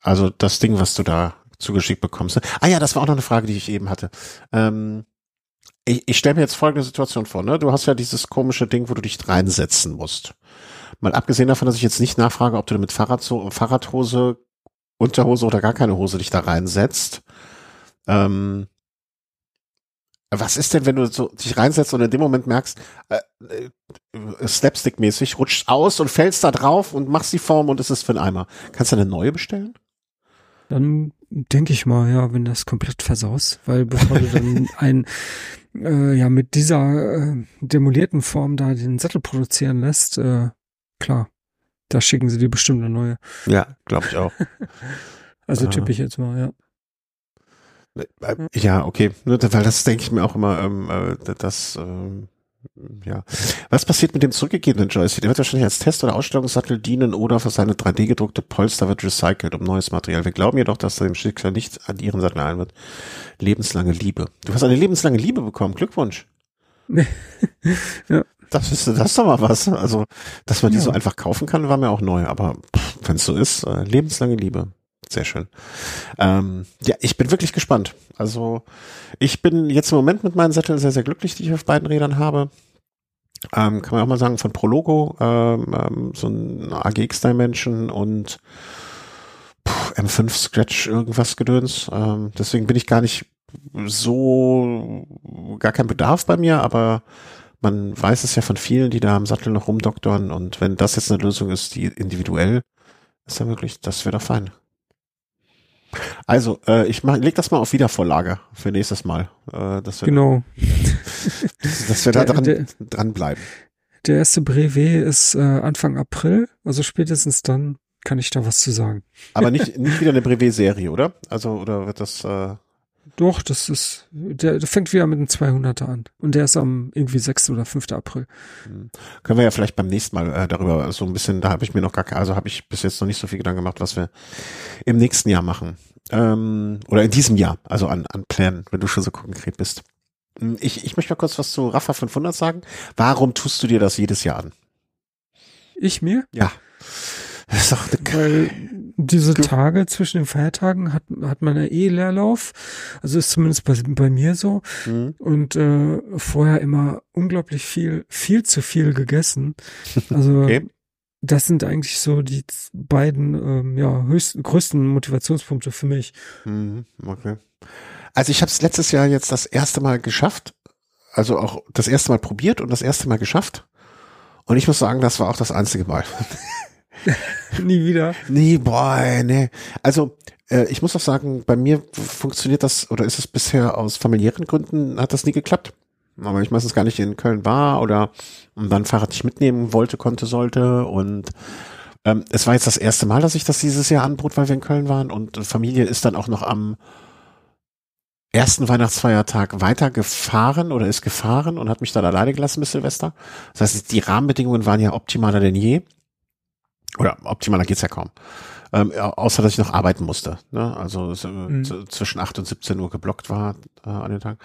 Also das Ding, was du da zugeschickt bekommst. Ah ja, das war auch noch eine Frage, die ich eben hatte. Ähm, ich, ich stelle mir jetzt folgende Situation vor. Ne? Du hast ja dieses komische Ding, wo du dich reinsetzen musst. Mal abgesehen davon, dass ich jetzt nicht nachfrage, ob du mit Fahrrad so, Fahrradhose, Unterhose oder gar keine Hose dich da reinsetzt. Ähm, Was ist denn, wenn du so dich reinsetzt und in dem Moment merkst, äh, äh, Slapstick-mäßig, rutschst aus und fällst da drauf und machst die Form und es ist für einen Eimer. Kannst du eine neue bestellen? Dann denke ich mal, ja, wenn das komplett versaust, weil bevor du dann ein äh, ja mit dieser äh, demolierten Form da den Sattel produzieren lässt, äh, klar, da schicken sie dir bestimmt eine neue. Ja, glaube ich auch. also tippe ich jetzt mal, ja. Ja, okay. Weil das denke ich mir auch immer, ähm, äh, das, ähm, ja. Was passiert mit dem zurückgegebenen Joystick? Der wird wahrscheinlich als Test- oder Ausstellungssattel dienen oder für seine 3D-gedruckte Polster wird recycelt um neues Material. Wir glauben jedoch, dass dem Schicksal nichts an ihren Sattel ein wird. Lebenslange Liebe. Du hast eine lebenslange Liebe bekommen. Glückwunsch. ja. Das ist, das ist doch mal was. Also, dass man die ja. so einfach kaufen kann, war mir auch neu. Aber wenn es so ist, äh, lebenslange Liebe. Sehr schön. Ähm, ja, ich bin wirklich gespannt. Also ich bin jetzt im Moment mit meinen Sätteln sehr, sehr glücklich, die ich auf beiden Rädern habe. Ähm, kann man auch mal sagen, von Prologo, ähm, ähm, so ein AGX Dimension und puh, M5 Scratch irgendwas Gedöns. Ähm, deswegen bin ich gar nicht so, gar kein Bedarf bei mir, aber man weiß es ja von vielen, die da am Sattel noch rumdoktern und wenn das jetzt eine Lösung ist, die individuell ist ja möglich, das wäre doch fein. Also, äh, ich mach, leg das mal auf Wiedervorlage für nächstes Mal. Äh, dass wir, genau. dass wir da dran, der, dranbleiben. Der erste Brevet ist äh, Anfang April, also spätestens dann kann ich da was zu sagen. Aber nicht, nicht wieder eine Brevet-Serie, oder? Also, oder wird das... Äh doch, das ist, der, der fängt wieder mit einem 200er an. Und der ist am irgendwie 6. oder 5. April. Hm. Können wir ja vielleicht beim nächsten Mal äh, darüber so ein bisschen, da habe ich mir noch gar, also habe ich bis jetzt noch nicht so viel Gedanken gemacht, was wir im nächsten Jahr machen. Ähm, oder in diesem Jahr, also an, an Plänen, wenn du schon so konkret bist. Hm, ich, ich möchte mal kurz was zu Rafa 500 sagen. Warum tust du dir das jedes Jahr an? Ich mir? Ja. Das ist doch Weil diese Tage zwischen den Feiertagen hat, hat man ja eh Leerlauf. Also ist zumindest bei, bei mir so. Mhm. Und äh, vorher immer unglaublich viel, viel zu viel gegessen. Also okay. das sind eigentlich so die beiden ähm, ja, höchsten, größten Motivationspunkte für mich. Mhm. Okay. Also ich habe es letztes Jahr jetzt das erste Mal geschafft. Also auch das erste Mal probiert und das erste Mal geschafft. Und ich muss sagen, das war auch das einzige Mal. Nie wieder. Nee, boah, nee. Also, äh, ich muss auch sagen, bei mir funktioniert das, oder ist es bisher aus familiären Gründen, hat das nie geklappt. Aber ich meistens gar nicht in Köln war oder dann Fahrrad nicht mitnehmen wollte, konnte, sollte. Und ähm, es war jetzt das erste Mal, dass ich das dieses Jahr anbot, weil wir in Köln waren. Und Familie ist dann auch noch am ersten Weihnachtsfeiertag weitergefahren oder ist gefahren und hat mich dann alleine gelassen bis Silvester. Das heißt, die Rahmenbedingungen waren ja optimaler denn je. Oder optimaler geht's ja kaum. Ähm, außer dass ich noch arbeiten musste. Ne? Also äh, mhm. zwischen 8 und 17 Uhr geblockt war äh, an den Tag.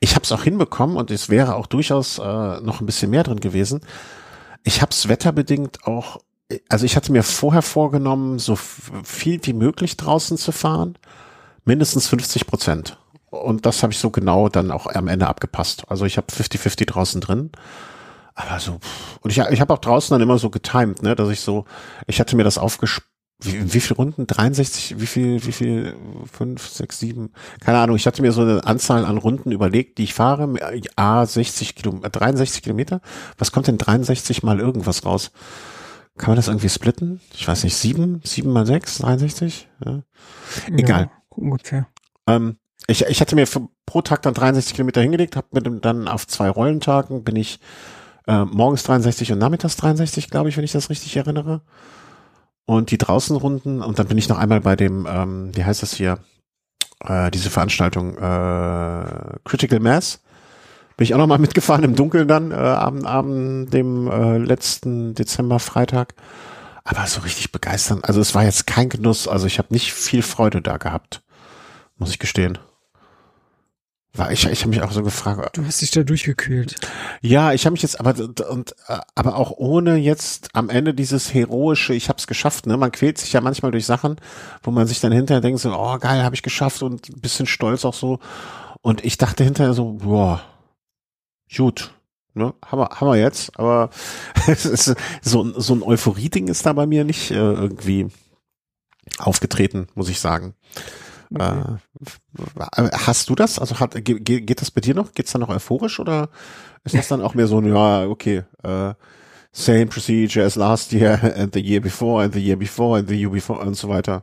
Ich habe es auch hinbekommen und es wäre auch durchaus äh, noch ein bisschen mehr drin gewesen. Ich habe es wetterbedingt auch, also ich hatte mir vorher vorgenommen, so viel wie möglich draußen zu fahren, mindestens 50 Prozent. Und das habe ich so genau dann auch am Ende abgepasst. Also ich habe 50-50 draußen drin. Aber so, und ich, ich habe auch draußen dann immer so getimed, ne, dass ich so, ich hatte mir das aufgespielt, wie, wie viel Runden? 63, wie viel, wie viel, fünf, sechs, sieben, keine Ahnung. Ich hatte mir so eine Anzahl an Runden überlegt, die ich fahre. A, 60 Kilometer, 63 Kilometer. Was kommt denn 63 mal irgendwas raus? Kann man das irgendwie splitten? Ich weiß nicht, sieben, sieben mal sechs, 63? Ja. Egal. Ja, ungefähr. Ähm, ich, ich hatte mir für, pro Tag dann 63 Kilometer hingelegt, habe mir dann auf zwei Rollentagen bin ich äh, morgens 63 und nachmittags 63, glaube ich, wenn ich das richtig erinnere. Und die Draußenrunden, und dann bin ich noch einmal bei dem, ähm, wie heißt das hier, äh, diese Veranstaltung, äh, Critical Mass. Bin ich auch noch mal mitgefahren im Dunkeln dann, äh, am Abend, dem äh, letzten Dezember, Freitag. Aber so richtig begeistern. Also es war jetzt kein Genuss, also ich habe nicht viel Freude da gehabt, muss ich gestehen. War ich, ich habe mich auch so gefragt. Du hast dich da durchgekühlt. Ja, ich habe mich jetzt aber und aber auch ohne jetzt am Ende dieses heroische, ich habe es geschafft. Ne, man quält sich ja manchmal durch Sachen, wo man sich dann hinterher denkt so, oh geil, habe ich geschafft und ein bisschen stolz auch so. Und ich dachte hinterher so, boah, gut, ne, haben wir, haben wir jetzt. Aber ist, so so ein Euphorie-Ding ist da bei mir nicht äh, irgendwie aufgetreten, muss ich sagen. Okay. Äh, hast du das? Also hat, geht, geht das bei dir noch? Geht's dann noch euphorisch oder ist das dann auch mehr so, ja, okay, äh, same procedure as last year and the year before and the year before and the year before und so weiter?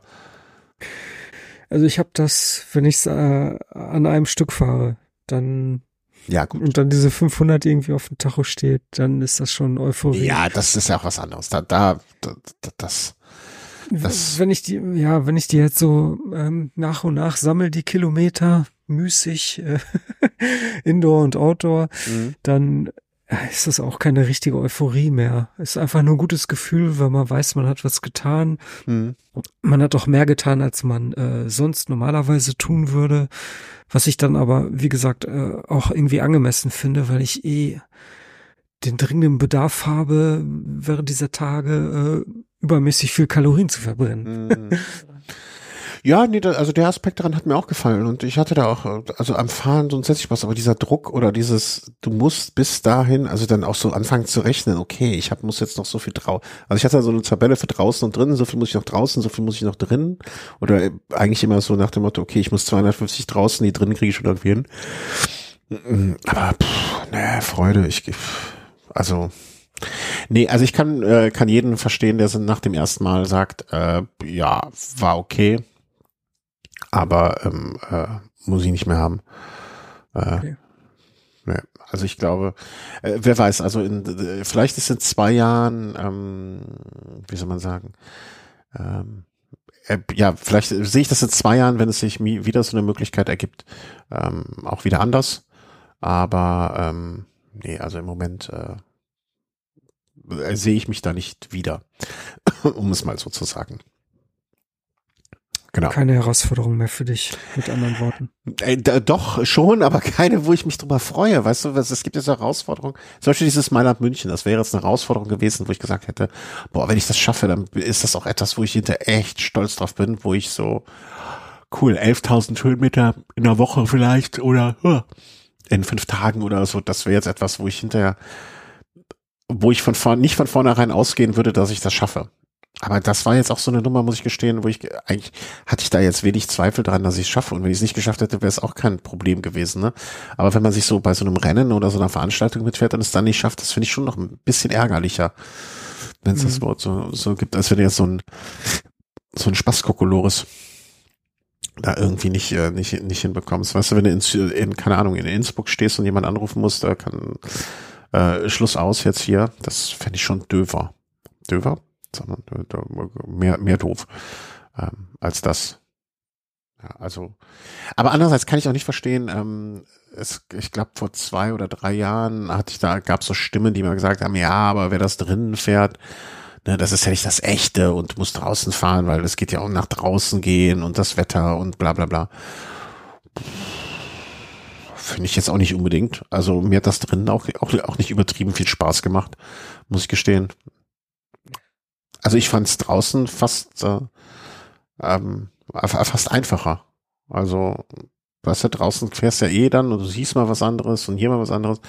Also ich habe das, wenn ich äh, an einem Stück fahre, dann ja, gut. Und dann diese 500 irgendwie auf dem Tacho steht, dann ist das schon Euphorie. Ja, das ist ja auch was anderes. Da, da, da das, das. Wenn ich die, ja, wenn ich die jetzt so ähm, nach und nach sammel, die Kilometer, müßig, äh, Indoor und Outdoor, mhm. dann ist das auch keine richtige Euphorie mehr. Ist einfach nur ein gutes Gefühl, weil man weiß, man hat was getan. Mhm. Man hat auch mehr getan, als man äh, sonst normalerweise tun würde. Was ich dann aber, wie gesagt, äh, auch irgendwie angemessen finde, weil ich eh den dringenden Bedarf habe, während dieser Tage äh, übermäßig viel Kalorien zu verbrennen. Mhm. Ja, nee, also der Aspekt daran hat mir auch gefallen und ich hatte da auch, also am Fahren so grundsätzlich was, aber dieser Druck oder dieses, du musst bis dahin, also dann auch so anfangen zu rechnen, okay, ich hab, muss jetzt noch so viel draußen, also ich hatte so eine Tabelle für draußen und drinnen, so viel muss ich noch draußen, so viel muss ich noch drinnen oder eigentlich immer so nach dem Motto, okay, ich muss 250 draußen, die drinnen kriege ich schon irgendwie hin. Aber, pff, naja, Freude, ich, also, Nee, also ich kann, äh, kann jeden verstehen, der nach dem ersten Mal sagt, äh, ja, war okay aber ähm, äh, muss ich nicht mehr haben. Äh, okay. Nee, also ich glaube, äh, wer weiß, also in, äh, vielleicht ist in zwei Jahren, ähm, wie soll man sagen, ähm, äh, ja, vielleicht sehe ich das in zwei Jahren, wenn es sich wieder so eine Möglichkeit ergibt, ähm, auch wieder anders. Aber ähm, nee, also im Moment äh, sehe ich mich da nicht wieder, um es mal so zu sagen. Genau. Keine Herausforderung mehr für dich, mit anderen Worten. Äh, doch, schon, aber keine, wo ich mich drüber freue. Weißt du, was, es gibt jetzt Herausforderungen. Zum Beispiel dieses Mailand München, das wäre jetzt eine Herausforderung gewesen, wo ich gesagt hätte, boah, wenn ich das schaffe, dann ist das auch etwas, wo ich hinter echt stolz drauf bin, wo ich so, cool, 11.000 Höhenmeter in der Woche vielleicht oder in fünf Tagen oder so, das wäre jetzt etwas, wo ich hinterher, wo ich von vorn, nicht von vornherein ausgehen würde, dass ich das schaffe. Aber das war jetzt auch so eine Nummer, muss ich gestehen, wo ich eigentlich hatte ich da jetzt wenig Zweifel dran, dass ich es schaffe. Und wenn ich es nicht geschafft hätte, wäre es auch kein Problem gewesen. Ne? Aber wenn man sich so bei so einem Rennen oder so einer Veranstaltung mitfährt und es dann nicht schafft, das finde ich schon noch ein bisschen ärgerlicher, wenn es mhm. das Wort so, so gibt, als wenn du jetzt so ein so ein Spaßkokolores da irgendwie nicht, äh, nicht, nicht hinbekommst. Weißt du, wenn du in, in, keine Ahnung, in Innsbruck stehst und jemand anrufen musst, da kann äh, Schluss aus jetzt hier, das fände ich schon döver. Döver? sondern mehr, mehr doof ähm, als das. Ja, also, aber andererseits kann ich auch nicht verstehen, ähm, es, ich glaube, vor zwei oder drei Jahren hatte ich da, gab es so Stimmen, die mir gesagt haben, ja, aber wer das drinnen fährt, ne, das ist ja nicht das Echte und muss draußen fahren, weil es geht ja auch nach draußen gehen und das Wetter und bla bla bla. Finde ich jetzt auch nicht unbedingt. Also mir hat das drinnen auch, auch, auch nicht übertrieben viel Spaß gemacht, muss ich gestehen. Also ich fand es draußen fast äh, ähm, fast einfacher. Also weißt du, draußen fährst ja eh dann und du siehst mal was anderes und hier mal was anderes,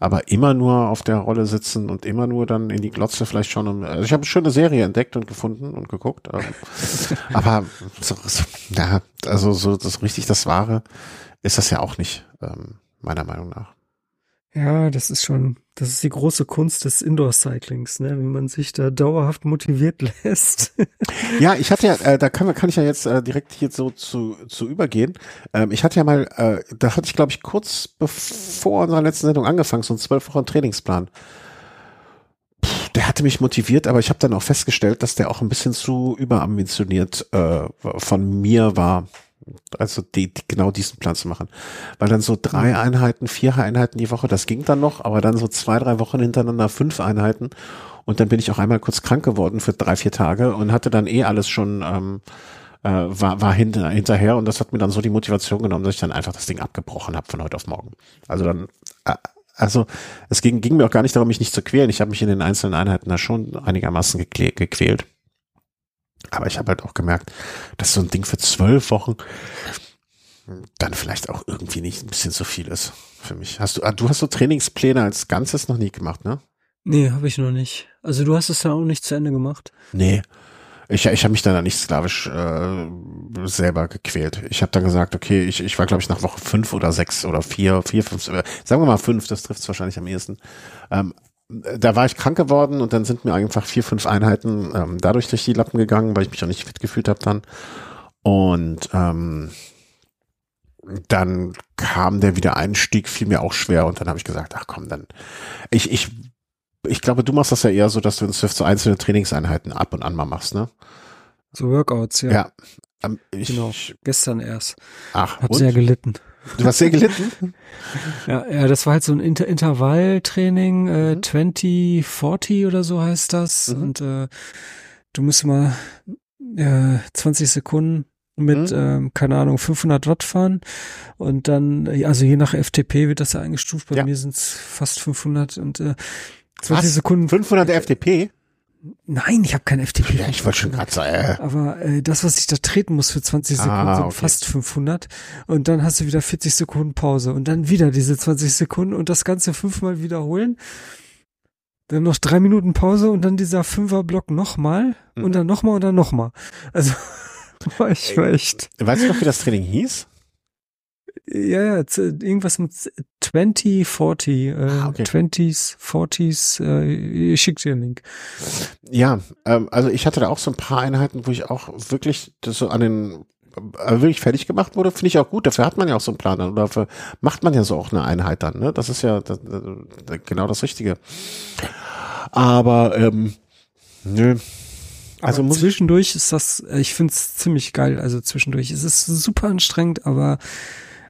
aber immer nur auf der Rolle sitzen und immer nur dann in die Glotze vielleicht schon. Also ich habe eine schöne Serie entdeckt und gefunden und geguckt, ähm, aber so, so, ja, also so das richtig das Wahre ist das ja auch nicht, ähm, meiner Meinung nach. Ja, das ist schon, das ist die große Kunst des Indoor-Cyclings, ne? wie man sich da dauerhaft motiviert lässt. ja, ich hatte ja, äh, da kann, kann ich ja jetzt äh, direkt hier so zu, zu übergehen. Ähm, ich hatte ja mal, äh, da hatte ich glaube ich kurz bevor unserer letzten Sendung angefangen, so einen zwölf Wochen Trainingsplan. Puh, der hatte mich motiviert, aber ich habe dann auch festgestellt, dass der auch ein bisschen zu überambitioniert äh, von mir war also die, die, genau diesen Plan zu machen. Weil dann so drei mhm. Einheiten, vier Einheiten die Woche, das ging dann noch, aber dann so zwei, drei Wochen hintereinander fünf Einheiten. Und dann bin ich auch einmal kurz krank geworden für drei, vier Tage und hatte dann eh alles schon, ähm, äh, war, war hinter, hinterher und das hat mir dann so die Motivation genommen, dass ich dann einfach das Ding abgebrochen habe von heute auf morgen. Also dann, äh, also es ging, ging mir auch gar nicht darum, mich nicht zu quälen. Ich habe mich in den einzelnen Einheiten da schon einigermaßen gequält. Aber ich habe halt auch gemerkt, dass so ein Ding für zwölf Wochen dann vielleicht auch irgendwie nicht ein bisschen zu viel ist für mich. Hast du, ah, du hast so Trainingspläne als Ganzes noch nie gemacht, ne? Nee, habe ich noch nicht. Also du hast es ja auch nicht zu Ende gemacht. Nee. Ich, ich habe mich dann nicht sklavisch äh, selber gequält. Ich habe dann gesagt, okay, ich, ich war, glaube ich, nach Woche fünf oder sechs oder vier, vier, fünf, äh, sagen wir mal fünf, das trifft es wahrscheinlich am ehesten. Ähm, da war ich krank geworden und dann sind mir einfach vier, fünf Einheiten ähm, dadurch durch die Lappen gegangen, weil ich mich auch nicht fit gefühlt habe dann. Und ähm, dann kam der Wiedereinstieg, fiel mir auch schwer und dann habe ich gesagt, ach komm, dann ich, ich ich glaube, du machst das ja eher so, dass du in Swift so einzelne Trainingseinheiten ab und an mal machst, ne? So Workouts, ja. Ja. Ähm, ich, genau. Gestern erst. Ach, hab und? sehr gelitten. Du hast sehr gelitten? ja, ja, das war halt so ein Inter Intervalltraining, äh, mhm. 20, 40 oder so heißt das. Mhm. Und äh, du musst mal äh, 20 Sekunden mit, mhm. ähm, keine Ahnung, 500 Watt fahren und dann, also je nach FTP wird das ja eingestuft, bei ja. mir sind es fast 500 und äh, 20 Was? Sekunden. 500 FTP? Nein, ich habe kein FTP. Ja, ich wollte schon gerade sagen. Äh. Aber äh, das, was ich da treten muss für 20 Sekunden, ah, sind fast 500. Und dann hast du wieder 40 Sekunden Pause und dann wieder diese 20 Sekunden und das Ganze fünfmal wiederholen. Dann noch drei Minuten Pause und dann dieser Fünferblock nochmal mhm. und dann nochmal und dann nochmal. Also war ich war echt. Weißt du noch, wie das Training hieß? Ja, ja, irgendwas mit 20, 40, äh, ah, okay. 20s, 40s, äh, ich schick dir einen Link. Ja, ähm, also ich hatte da auch so ein paar Einheiten, wo ich auch wirklich das so an den äh, wirklich fertig gemacht wurde, finde ich auch gut. Dafür hat man ja auch so einen Plan dann. Oder dafür macht man ja so auch eine Einheit dann. Ne? Das ist ja das, das, genau das Richtige. Aber ähm, nö. Also aber zwischendurch ist das, ich finde es ziemlich geil. Also zwischendurch es ist super anstrengend, aber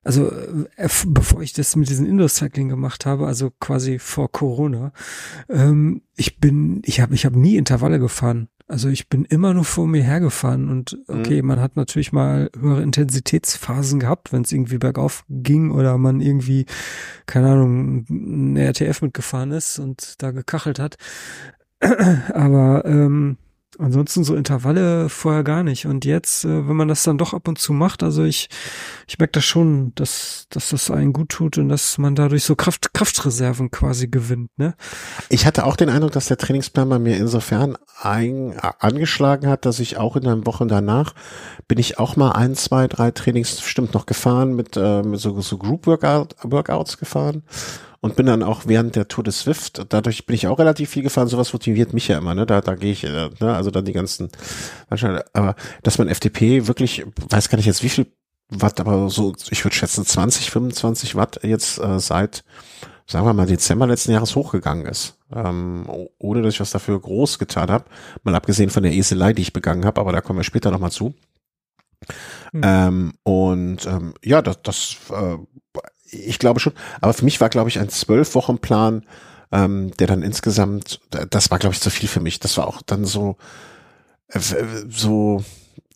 also äh, bevor ich das mit diesem Indoor-Cycling gemacht habe, also quasi vor Corona, ähm, ich bin, ich habe ich hab nie Intervalle gefahren. Also ich bin immer nur vor mir hergefahren und okay, mhm. man hat natürlich mal höhere Intensitätsphasen gehabt, wenn es irgendwie bergauf ging oder man irgendwie, keine Ahnung, eine RTF mitgefahren ist und da gekachelt hat. Aber ähm, Ansonsten so Intervalle vorher gar nicht. Und jetzt, äh, wenn man das dann doch ab und zu macht, also ich, ich merke das schon, dass, dass das einen gut tut und dass man dadurch so Kraft, Kraftreserven quasi gewinnt, ne? Ich hatte auch den Eindruck, dass der Trainingsplan bei mir insofern ein, angeschlagen hat, dass ich auch in den Wochen danach bin ich auch mal ein, zwei, drei Trainings stimmt noch gefahren mit, äh, mit so, so Group Workout, Workouts gefahren und bin dann auch während der Tour des Swift, dadurch bin ich auch relativ viel gefahren, sowas motiviert mich ja immer, ne? Da, da gehe ich, äh, ne? Also dann die ganzen, aber dass man FDP wirklich, weiß gar nicht jetzt wie viel Watt, aber so, ich würde schätzen 20, 25 Watt jetzt äh, seit, sagen wir mal, Dezember letzten Jahres hochgegangen ist. Ähm, ohne dass ich was dafür groß getan habe. Mal abgesehen von der Eselei, die ich begangen habe, aber da kommen wir später nochmal zu. Mhm. Ähm, und ähm, ja, das, das äh, ich glaube schon. Aber für mich war, glaube ich, ein zwölf Wochen Plan, ähm, der dann insgesamt, das war, glaube ich, zu viel für mich. Das war auch dann so, äh, so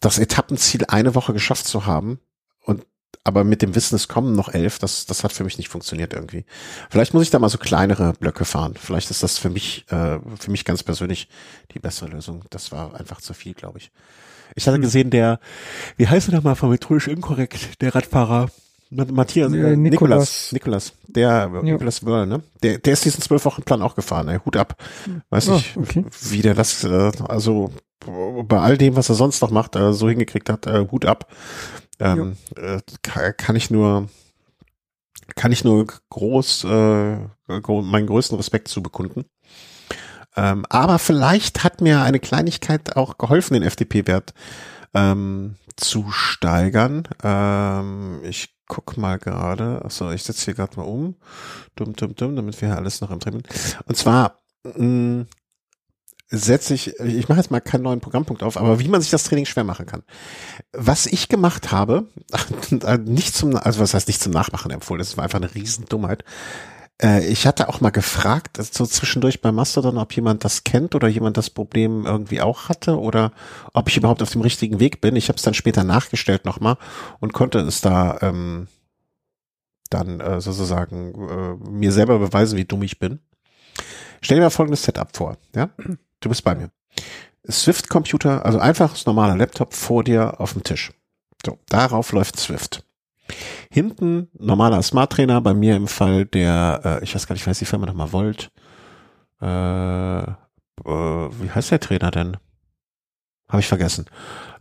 das Etappenziel eine Woche geschafft zu haben und aber mit dem Wissen, es kommen noch elf, das, das hat für mich nicht funktioniert irgendwie. Vielleicht muss ich da mal so kleinere Blöcke fahren. Vielleicht ist das für mich, äh, für mich ganz persönlich die bessere Lösung. Das war einfach zu viel, glaube ich. Ich hatte hm. gesehen, der, wie heißt er nochmal, von methodisch inkorrekt, der Radfahrer, Matthias, äh, Nikolas. Nikolas, der, ja. Nikolas Wörl, ne? Der, der ist diesen zwölf Wochen Plan auch gefahren, ey. Hut ab. Weiß oh, nicht, okay. wie der das, äh, also, bei all dem, was er sonst noch macht, äh, so hingekriegt hat, äh, Hut ab. Ähm, äh, kann ich nur, kann ich nur groß, äh, meinen größten Respekt zu bekunden. Ähm, aber vielleicht hat mir eine Kleinigkeit auch geholfen, den FDP-Wert ähm, zu steigern. Ähm, ich guck mal gerade. Achso, ich setze hier gerade mal um. Dumm, dumm, dumm, damit wir hier alles noch im Training. Und zwar mh, setze ich, ich mache jetzt mal keinen neuen Programmpunkt auf, aber wie man sich das Training schwer machen kann. Was ich gemacht habe, nicht zum, also was heißt nicht zum Nachmachen empfohlen, das war einfach eine Riesendummheit. Äh, ich hatte auch mal gefragt, so zwischendurch bei Mastodon, ob jemand das kennt oder jemand das Problem irgendwie auch hatte oder ob ich überhaupt auf dem richtigen Weg bin. Ich habe es dann später nachgestellt nochmal und konnte es da ähm, dann äh, sozusagen äh, mir selber beweisen, wie dumm ich bin. Stell dir mal folgendes Setup vor, ja? Du bist bei mir. Swift-Computer, also einfaches normaler Laptop vor dir auf dem Tisch. So, darauf läuft Swift. Hinten normaler Smart Trainer, bei mir im Fall der, äh, ich weiß gar nicht, weiß die Firma nochmal Volt. Äh, äh, wie heißt der Trainer denn? Habe ich vergessen.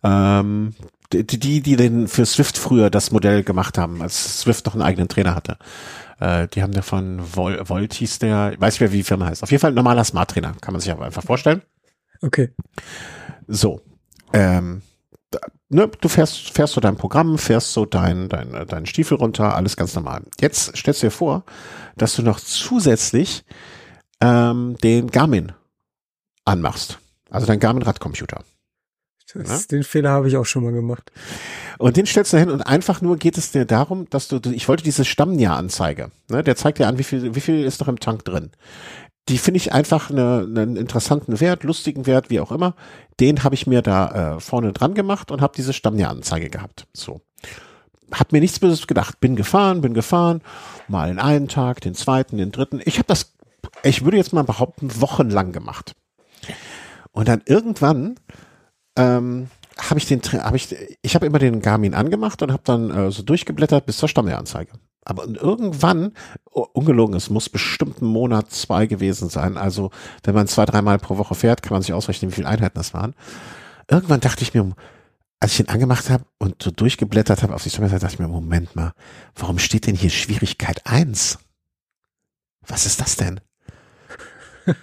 Ähm, die, die, die den für Swift früher das Modell gemacht haben, als Swift noch einen eigenen Trainer hatte. Äh, die haben da von Vol Volt hieß der, ich weiß nicht mehr, wie die Firma heißt. Auf jeden Fall ein normaler Smart Trainer, kann man sich aber einfach vorstellen. Okay. So. Ähm, ne, du fährst, fährst so dein Programm, fährst so dein, dein, dein Stiefel runter, alles ganz normal. Jetzt stellst du dir vor, dass du noch zusätzlich ähm, den Garmin anmachst. Also dein Garmin Radcomputer. Das, Den Fehler habe ich auch schon mal gemacht. Und den stellst du hin und einfach nur geht es dir darum, dass du, ich wollte diese Stammjahr-Anzeige, ne, der zeigt dir an, wie viel, wie viel ist noch im Tank drin. Die finde ich einfach eine, einen interessanten Wert, lustigen Wert, wie auch immer. Den habe ich mir da äh, vorne dran gemacht und habe diese Stammjahr-Anzeige gehabt. So. Hab mir nichts Böses gedacht. Bin gefahren, bin gefahren, mal den einen Tag, den zweiten, den dritten. Ich habe das, ich würde jetzt mal behaupten, wochenlang gemacht. Und dann irgendwann ähm, habe ich den, habe ich, ich habe immer den Garmin angemacht und habe dann äh, so durchgeblättert bis zur Stammjahranzeige. Aber irgendwann, ungelogen, es muss bestimmt ein Monat, zwei gewesen sein. Also wenn man zwei, dreimal pro Woche fährt, kann man sich ausrechnen, wie viele Einheiten das waren. Irgendwann dachte ich mir, als ich ihn angemacht habe und so durchgeblättert habe auf die Stammjahranzeige, dachte ich mir, Moment mal, warum steht denn hier Schwierigkeit eins? Was ist das denn?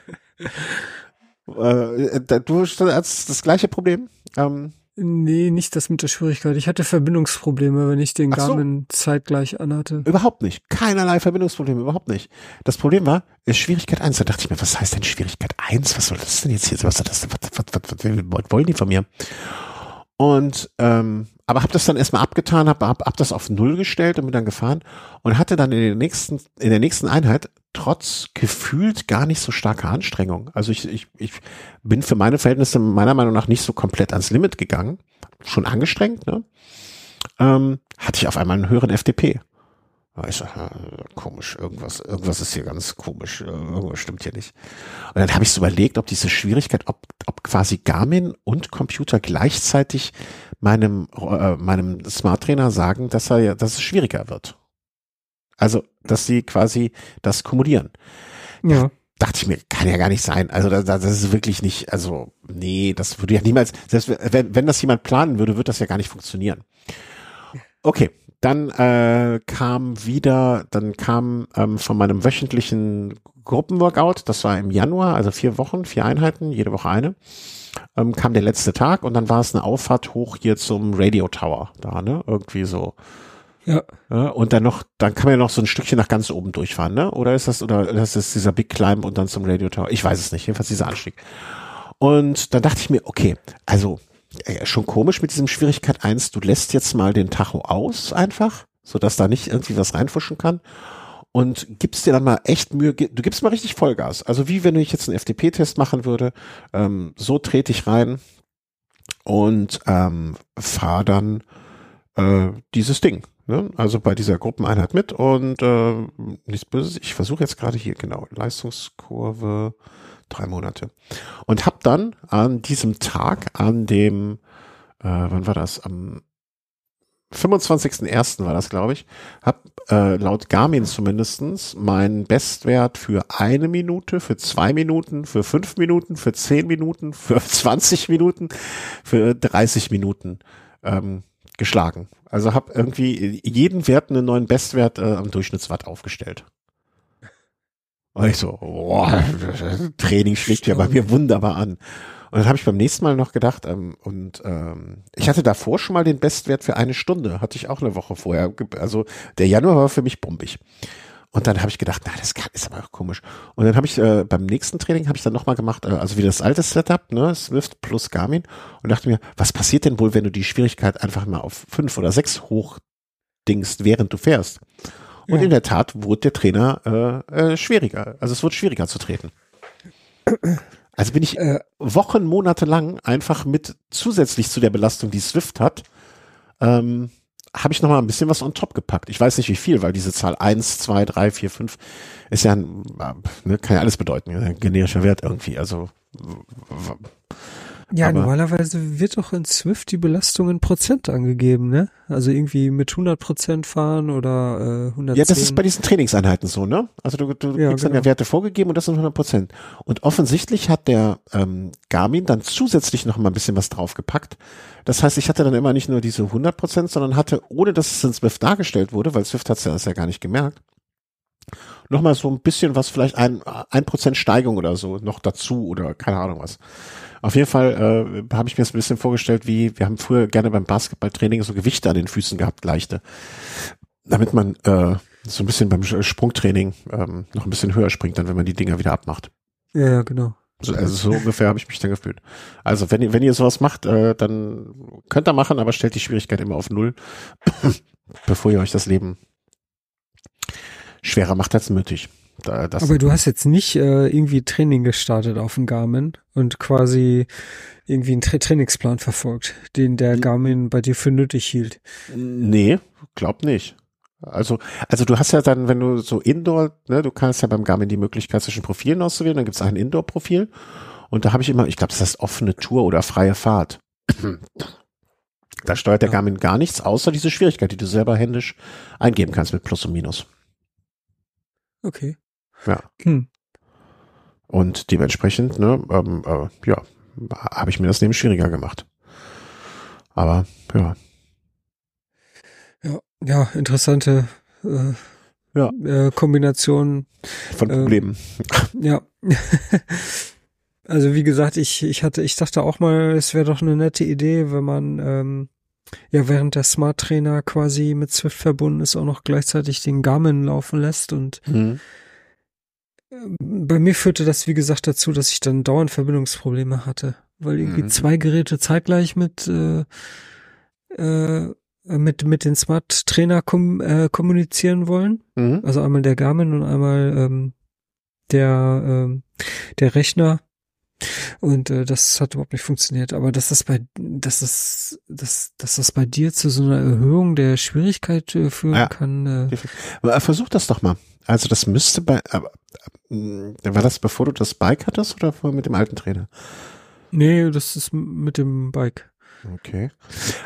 Äh, du hast das gleiche Problem? Ähm, nee, nicht das mit der Schwierigkeit. Ich hatte Verbindungsprobleme, wenn ich den Garmin so. zeitgleich anhatte. Überhaupt nicht. Keinerlei Verbindungsprobleme, überhaupt nicht. Das Problem war, Schwierigkeit eins. Da dachte ich mir, was heißt denn Schwierigkeit eins? Was soll das denn jetzt hier? Was, was, was, was, was, was wollen die von mir? Und ähm, aber habe das dann erstmal abgetan, habe hab, hab das auf null gestellt und bin dann gefahren und hatte dann in der nächsten in der nächsten Einheit trotz gefühlt gar nicht so starker Anstrengung. Also ich, ich, ich bin für meine Verhältnisse meiner Meinung nach nicht so komplett ans Limit gegangen, schon angestrengt, ne? Ähm, hatte ich auf einmal einen höheren FDP. Ich sag, komisch, irgendwas, irgendwas ist hier ganz komisch, irgendwas stimmt hier nicht. Und dann habe ich so überlegt, ob diese Schwierigkeit, ob, ob quasi Garmin und Computer gleichzeitig meinem, äh, meinem Smart Trainer sagen, dass er, dass es schwieriger wird. Also, dass sie quasi das kumulieren. Ja. Dachte ich mir, kann ja gar nicht sein. Also, das, das ist wirklich nicht, also, nee, das würde ja niemals, selbst wenn, wenn das jemand planen würde, würde das ja gar nicht funktionieren. Okay, dann äh, kam wieder, dann kam ähm, von meinem wöchentlichen Gruppenworkout, das war im Januar, also vier Wochen, vier Einheiten, jede Woche eine, ähm, kam der letzte Tag und dann war es eine Auffahrt hoch hier zum Radio Tower da, ne? Irgendwie so. Ja. ja. Und dann noch, dann kann man ja noch so ein Stückchen nach ganz oben durchfahren, ne? Oder ist das, oder das ist dieser Big Climb und dann zum Radio Tower? Ich weiß es nicht, jedenfalls dieser Anstieg. Und dann dachte ich mir, okay, also äh, schon komisch mit diesem Schwierigkeit eins. du lässt jetzt mal den Tacho aus einfach, so dass da nicht irgendwie was reinfuschen kann und gibst dir dann mal echt Mühe, du gibst mal richtig Vollgas. Also wie wenn ich jetzt einen FTP-Test machen würde, ähm, so trete ich rein und ähm, fahre dann äh, dieses Ding. Ne? Also bei dieser Gruppeneinheit mit und äh, nichts Böses. Ich versuche jetzt gerade hier genau Leistungskurve drei Monate. Und habe dann an diesem Tag, an dem, äh, wann war das? Am 25.01. war das, glaube ich, habe äh, laut Garmin zumindestens meinen Bestwert für eine Minute, für zwei Minuten, für fünf Minuten, für zehn Minuten, für 20 Minuten, für 30 Minuten ähm, geschlagen. Also habe irgendwie jeden Wert einen neuen Bestwert äh, am Durchschnittswatt aufgestellt. Und ich so, boah, Training schlägt ja bei mir wunderbar an. Und dann habe ich beim nächsten Mal noch gedacht, ähm, und ähm, ich hatte davor schon mal den Bestwert für eine Stunde, hatte ich auch eine Woche vorher. Also der Januar war für mich bombig. Und dann habe ich gedacht, na, das kann, ist aber auch komisch. Und dann habe ich äh, beim nächsten Training habe ich dann nochmal gemacht, äh, also wieder das alte Setup, ne, Swift plus Garmin, und dachte mir, was passiert denn wohl, wenn du die Schwierigkeit einfach mal auf fünf oder sechs hochdingst, während du fährst? Und ja. in der Tat wurde der Trainer äh, äh, schwieriger. Also es wurde schwieriger zu treten. Also bin ich äh, Wochen, Monate lang einfach mit zusätzlich zu der Belastung, die Swift hat, ähm, habe ich noch mal ein bisschen was on top gepackt. Ich weiß nicht wie viel, weil diese Zahl eins, zwei, drei, vier, fünf ist ja, ein, ne, kann ja alles bedeuten, ein generischer Wert irgendwie. Also Ja, Aber normalerweise wird doch in Swift die Belastung in Prozent angegeben, ne? Also irgendwie mit 100 Prozent fahren oder äh, 110. Ja, das ist bei diesen Trainingseinheiten so, ne? Also du, du ja, kriegst genau. dann ja genau. Werte vorgegeben und das sind 100 Prozent. Und offensichtlich hat der ähm, Garmin dann zusätzlich noch mal ein bisschen was draufgepackt. Das heißt, ich hatte dann immer nicht nur diese 100 Prozent, sondern hatte, ohne dass es in Swift dargestellt wurde, weil Swift hat es ja, ja gar nicht gemerkt, nochmal so ein bisschen was, vielleicht ein, ein Prozent Steigung oder so noch dazu oder keine Ahnung was. Auf jeden Fall äh, habe ich mir das ein bisschen vorgestellt, wie wir haben früher gerne beim Basketballtraining so Gewichte an den Füßen gehabt, leichte, damit man äh, so ein bisschen beim Sprungtraining ähm, noch ein bisschen höher springt, dann wenn man die Dinger wieder abmacht. Ja, ja genau. So, also so ungefähr habe ich mich dann gefühlt. Also wenn ihr, wenn ihr sowas macht, äh, dann könnt ihr machen, aber stellt die Schwierigkeit immer auf null, bevor ihr euch das Leben schwerer macht als nötig. Da, Aber du hast jetzt nicht äh, irgendwie Training gestartet auf dem Garmin und quasi irgendwie einen Tra Trainingsplan verfolgt, den der Garmin bei dir für nötig hielt. Nee, glaub nicht. Also, also du hast ja dann, wenn du so Indoor, ne, du kannst ja beim Garmin die Möglichkeit zwischen Profilen auszuwählen, dann gibt es ein Indoor-Profil und da habe ich immer, ich glaube, das heißt offene Tour oder freie Fahrt. da steuert der ja. Garmin gar nichts, außer diese Schwierigkeit, die du selber händisch eingeben kannst mit Plus und Minus. Okay. Ja. Hm. Und dementsprechend, ne, ähm, äh, ja, habe ich mir das Leben schwieriger gemacht. Aber ja. Ja, ja, interessante äh, ja. Äh, Kombination von ähm, Problemen. Ja. also wie gesagt, ich, ich hatte, ich dachte auch mal, es wäre doch eine nette Idee, wenn man ähm, ja während der Smart Trainer quasi mit Swift verbunden ist, auch noch gleichzeitig den Garmin laufen lässt und mhm. Bei mir führte das, wie gesagt, dazu, dass ich dann dauernd Verbindungsprobleme hatte, weil irgendwie mhm. zwei Geräte zeitgleich mit äh, äh, mit mit den Smart Trainer kom äh, kommunizieren wollen. Mhm. Also einmal der Garmin und einmal ähm, der ähm, der Rechner und äh, das hat überhaupt nicht funktioniert. Aber dass das bei, dass das, dass, dass das bei dir zu so einer Erhöhung der Schwierigkeit äh, führen ja. kann. Äh. Aber versuch das doch mal. Also das müsste bei, äh, war das bevor du das Bike hattest oder vorher mit dem alten Trainer? Nee, das ist mit dem Bike. Okay.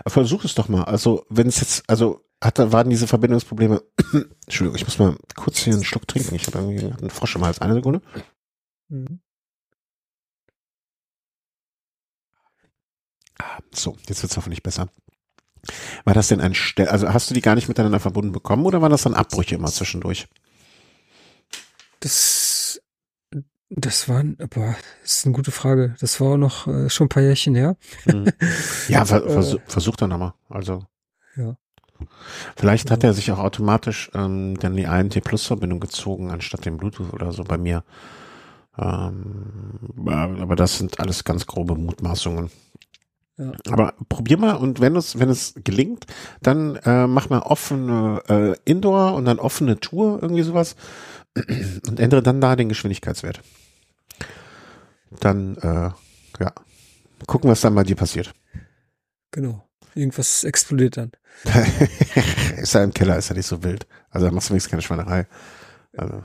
Versuch es doch mal. Also wenn es jetzt, also hatte, waren diese Verbindungsprobleme. Entschuldigung, ich muss mal kurz hier einen Schluck trinken. Ich habe irgendwie einen Frosch im Hals. Eine Sekunde. Mhm. So, jetzt wird's hoffentlich besser. War das denn ein Stell, also hast du die gar nicht miteinander verbunden bekommen oder waren das dann Abbrüche immer zwischendurch? Das, das waren, aber ist eine gute Frage. Das war noch äh, schon ein paar Jährchen her. Mhm. Ja, ver äh, versuch, versuch dann nochmal. Also. Ja. Vielleicht hat er sich auch automatisch ähm, dann die INT Plus Verbindung gezogen anstatt dem Bluetooth oder so bei mir. Ähm, aber das sind alles ganz grobe Mutmaßungen. Ja. Aber probier mal und wenn es, wenn es gelingt, dann äh, mach mal offene äh, Indoor und dann offene Tour, irgendwie sowas und ändere dann da den Geschwindigkeitswert. Dann, äh, ja, gucken, was dann bei dir passiert. Genau. Irgendwas explodiert dann. ist ja im Keller, ist ja nicht so wild. Also da machst du wenigstens keine Schweinerei. Also.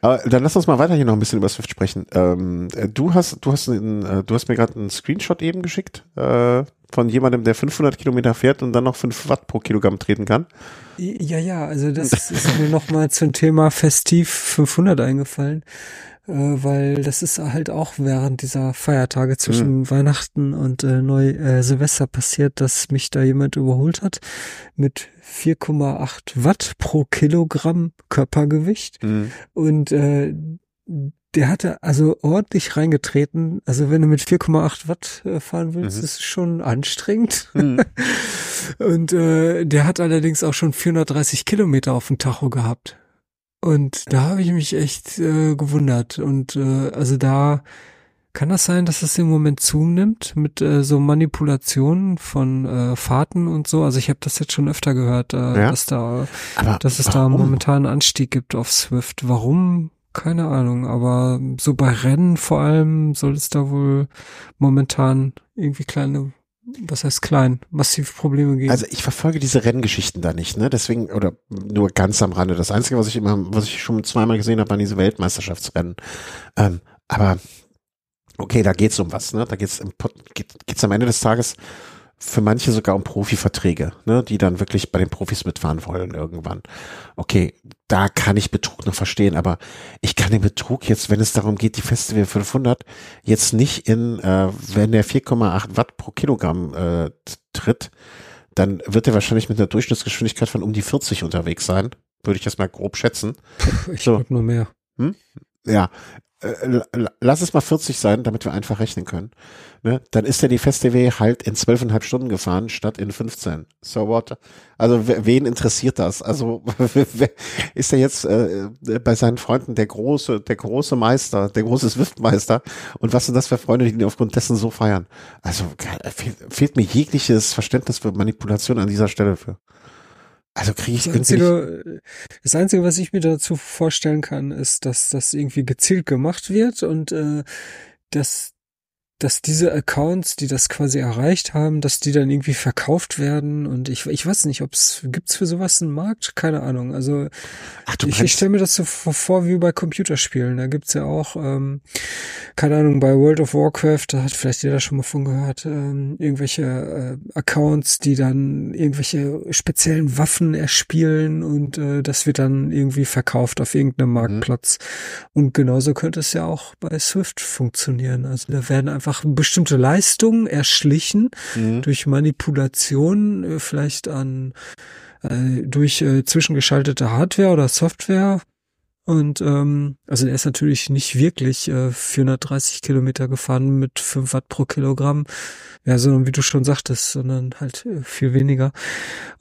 Aber dann lass uns mal weiter hier noch ein bisschen über Swift sprechen. Ähm, äh, du hast, du hast, einen, äh, du hast mir gerade einen Screenshot eben geschickt äh, von jemandem, der 500 Kilometer fährt und dann noch 5 Watt pro Kilogramm treten kann. Ja, ja, also das ist mir nochmal zum Thema Festiv 500 eingefallen äh, weil das ist halt auch während dieser Feiertage zwischen mhm. Weihnachten und äh, Neu äh, Silvester passiert, dass mich da jemand überholt hat mit 4,8 Watt pro Kilogramm Körpergewicht mhm. und äh, der hatte also ordentlich reingetreten. Also wenn du mit 4,8 Watt äh, fahren willst, mhm. ist es schon anstrengend. Mhm. Und äh, der hat allerdings auch schon 430 Kilometer auf dem Tacho gehabt. Und da habe ich mich echt äh, gewundert. Und äh, also da kann das sein, dass es im Moment zunimmt mit äh, so Manipulationen von äh, Fahrten und so. Also ich habe das jetzt schon öfter gehört, äh, ja? dass da, aber dass es warum? da momentan einen Anstieg gibt auf Swift. Warum? Keine Ahnung. Aber so bei Rennen vor allem soll es da wohl momentan irgendwie kleine was heißt klein, massiv Probleme geben. Also ich verfolge diese Renngeschichten da nicht, ne? Deswegen, oder nur ganz am Rande. Das Einzige, was ich immer, was ich schon zweimal gesehen habe, waren diese Weltmeisterschaftsrennen. Ähm, aber Okay, da geht's um was, ne? Da geht's im geht, geht's am Ende des Tages für manche sogar um Profiverträge, ne, die dann wirklich bei den Profis mitfahren wollen irgendwann. Okay, da kann ich Betrug noch verstehen, aber ich kann den Betrug jetzt, wenn es darum geht, die Festival 500 jetzt nicht in, äh, wenn der 4,8 Watt pro Kilogramm äh, tritt, dann wird er wahrscheinlich mit einer Durchschnittsgeschwindigkeit von um die 40 unterwegs sein, würde ich jetzt mal grob schätzen. Ich so. nur mehr. Hm? Ja, äh, lass es mal 40 sein, damit wir einfach rechnen können. Ne? Dann ist er die Festival halt in zwölfeinhalb Stunden gefahren statt in 15. So what? Also wen interessiert das? Also ist er jetzt äh, bei seinen Freunden der große, der große Meister, der große Swift-Meister? Und was sind das für Freunde, die ihn aufgrund dessen so feiern? Also fehlt, fehlt mir jegliches Verständnis für Manipulation an dieser Stelle für. Also kriege ich das einzige, das einzige, was ich mir dazu vorstellen kann, ist, dass das irgendwie gezielt gemacht wird und äh, dass dass diese Accounts, die das quasi erreicht haben, dass die dann irgendwie verkauft werden und ich, ich weiß nicht, ob es gibt's für sowas einen Markt, keine Ahnung. Also Ach, ich, ich stelle mir das so vor wie bei Computerspielen. Da gibt's ja auch, ähm, keine Ahnung, bei World of Warcraft, da hat vielleicht jeder schon mal von gehört, ähm, irgendwelche äh, Accounts, die dann irgendwelche speziellen Waffen erspielen und äh, das wird dann irgendwie verkauft auf irgendeinem mhm. Marktplatz. Mhm. Und genauso könnte es ja auch bei Swift funktionieren. Also da werden einfach einfach bestimmte Leistungen erschlichen mhm. durch Manipulation, äh, vielleicht an äh, durch äh, zwischengeschaltete Hardware oder Software. Und ähm, also er ist natürlich nicht wirklich äh, 430 Kilometer gefahren mit 5 Watt pro Kilogramm, ja, sondern wie du schon sagtest, sondern halt äh, viel weniger.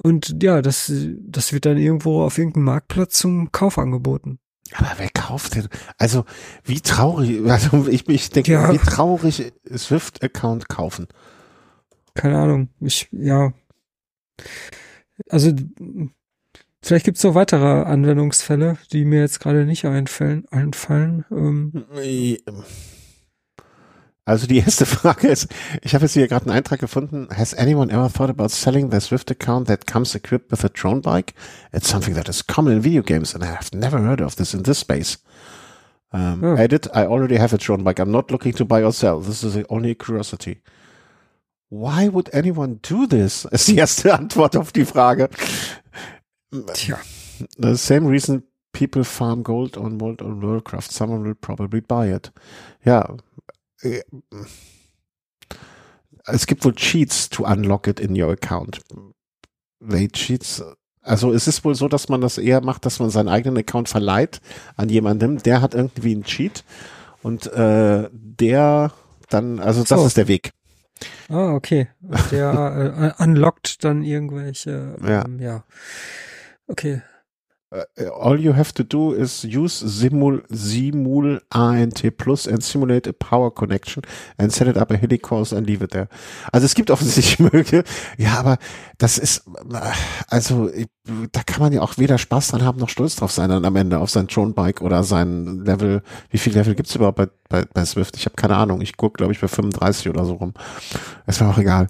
Und ja, das, das wird dann irgendwo auf irgendeinem Marktplatz zum Kauf angeboten. Aber wer kauft denn? Also, wie traurig, also ich, ich denke, ja. wie traurig Swift-Account kaufen. Keine Ahnung. Ich, ja. Also, vielleicht gibt's noch weitere Anwendungsfälle, die mir jetzt gerade nicht einfallen. einfallen. Ähm. Also die erste Frage ist, ich habe jetzt hier gerade einen Eintrag gefunden. Has anyone ever thought about selling their Swift account that comes equipped with a drone bike? It's something that is common in video games and I have never heard of this in this space. Um, oh. Edit, I already have a drone bike. I'm not looking to buy or sell. This is only a curiosity. Why would anyone do this? Ist die erste Antwort auf die Frage. Tja. The same reason people farm gold on World on Worldcraft. Someone will probably buy it. Ja, äh, es gibt wohl Cheats to unlock it in your account. They Cheats. Also es ist wohl so, dass man das eher macht, dass man seinen eigenen Account verleiht an jemandem, der hat irgendwie einen Cheat und äh, der dann, also das so. ist der Weg. Ah, okay. Der äh, unlockt dann irgendwelche, ähm, ja. ja. Okay. Uh, all you have to do is use Simul, Simul ANT Plus and simulate a power connection and set it up a helicourse and leave it there. Also es gibt offensichtlich Möge, ja, aber das ist, also da kann man ja auch weder Spaß dran haben noch stolz drauf sein dann am Ende auf sein Drone Bike oder sein Level. Wie viel Level gibt's überhaupt bei, bei, bei Swift? Ich habe keine Ahnung. Ich guck, glaube ich, bei 35 oder so rum. Ist mir auch egal.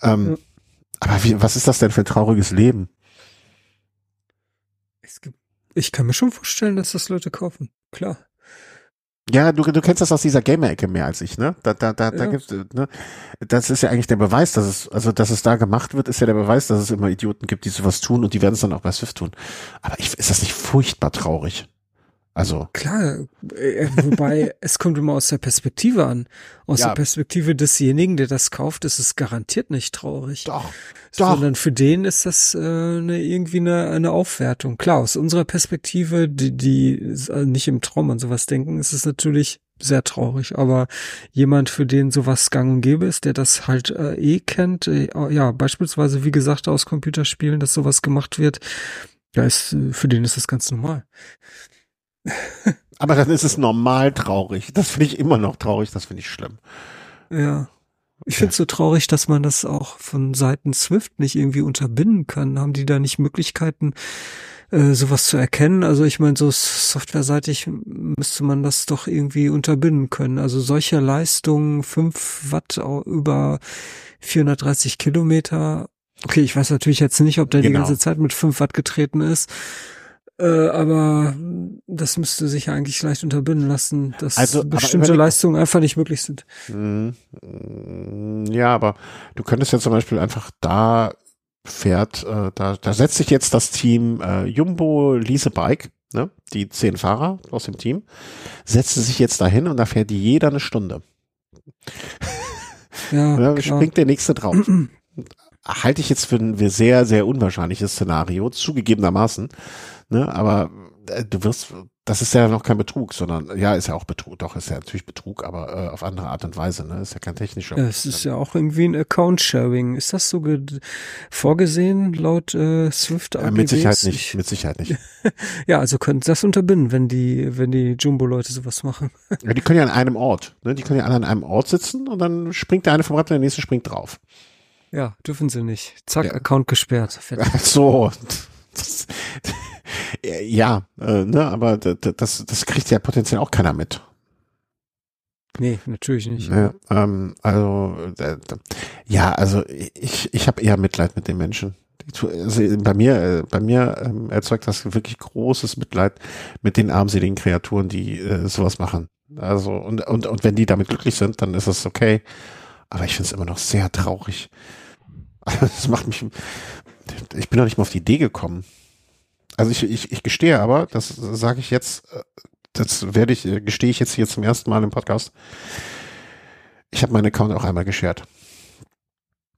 Ähm, ja. Aber wie, was ist das denn für ein trauriges Leben? Ich kann mir schon vorstellen, dass das Leute kaufen. Klar. Ja, du, du kennst das aus dieser Gamer-Ecke mehr als ich, ne? Da, da, da, ja. da gibt's, ne? Das ist ja eigentlich der Beweis, dass es, also dass es da gemacht wird, ist ja der Beweis, dass es immer Idioten gibt, die sowas tun und die werden es dann auch bei Swift tun. Aber ich, ist das nicht furchtbar traurig? Also. Klar, äh, wobei es kommt immer aus der Perspektive an. Aus ja. der Perspektive desjenigen, der das kauft, ist es garantiert nicht traurig. Doch. Sondern doch. für den ist das äh, eine, irgendwie eine, eine Aufwertung. Klar, aus unserer Perspektive, die, die äh, nicht im Traum an sowas denken, ist es natürlich sehr traurig. Aber jemand, für den sowas gang und gäbe ist, der das halt äh, eh kennt, äh, ja, beispielsweise, wie gesagt, aus Computerspielen, dass sowas gemacht wird, ja, ist, äh, für den ist das ganz normal. Aber dann ist es normal traurig. Das finde ich immer noch traurig, das finde ich schlimm. Ja. Ich finde es so traurig, dass man das auch von Seiten Swift nicht irgendwie unterbinden kann. Haben die da nicht Möglichkeiten, äh, sowas zu erkennen? Also ich meine, so softwareseitig müsste man das doch irgendwie unterbinden können. Also solche Leistungen, 5 Watt über 430 Kilometer. Okay, ich weiß natürlich jetzt nicht, ob der genau. die ganze Zeit mit 5 Watt getreten ist. Äh, aber das müsste sich eigentlich leicht unterbinden lassen, dass also, bestimmte Leistungen einfach nicht möglich sind. Mhm. Ja, aber du könntest ja zum Beispiel einfach da fährt, äh, da, da setzt sich jetzt das Team äh, Jumbo Lease Bike, ne, die zehn Fahrer aus dem Team, setzen sich jetzt dahin und da fährt jeder eine Stunde. Ja, ja springt der nächste drauf. Halte ich jetzt für ein sehr, sehr unwahrscheinliches Szenario, zugegebenermaßen. Ne, aber äh, du wirst, das ist ja noch kein Betrug, sondern ja, ist ja auch Betrug, doch ist ja natürlich Betrug, aber äh, auf andere Art und Weise, ne? Ist ja kein technischer. Ja, es ist ja auch irgendwie ein Account-Sharing. Ist das so vorgesehen laut äh, Swift AGBs? Ja, mit Sicherheit nicht, mit Sicherheit nicht. ja, also können das unterbinden, wenn die, wenn die Jumbo-Leute sowas machen. ja, die können ja an einem Ort, ne? Die können ja alle an einem Ort sitzen und dann springt der eine vom Rad und der nächste springt drauf. Ja, dürfen sie nicht. Zack, ja. Account gesperrt. Ach so. Das, ja, äh, ne, aber das, das kriegt ja potenziell auch keiner mit. Nee, natürlich nicht. Ja, ähm, also äh, ja, also ich, ich habe eher Mitleid mit den Menschen. Also bei mir, äh, bei mir ähm, erzeugt das wirklich großes Mitleid mit den armseligen Kreaturen, die äh, sowas machen. Also und, und, und wenn die damit glücklich sind, dann ist das okay. Aber ich finde es immer noch sehr traurig. Das macht mich. Ich bin noch nicht mal auf die Idee gekommen. Also ich, ich, ich gestehe aber, das sage ich jetzt, äh, das werde ich, äh, gestehe ich jetzt hier zum ersten Mal im Podcast. Ich habe meinen Account auch einmal geshared.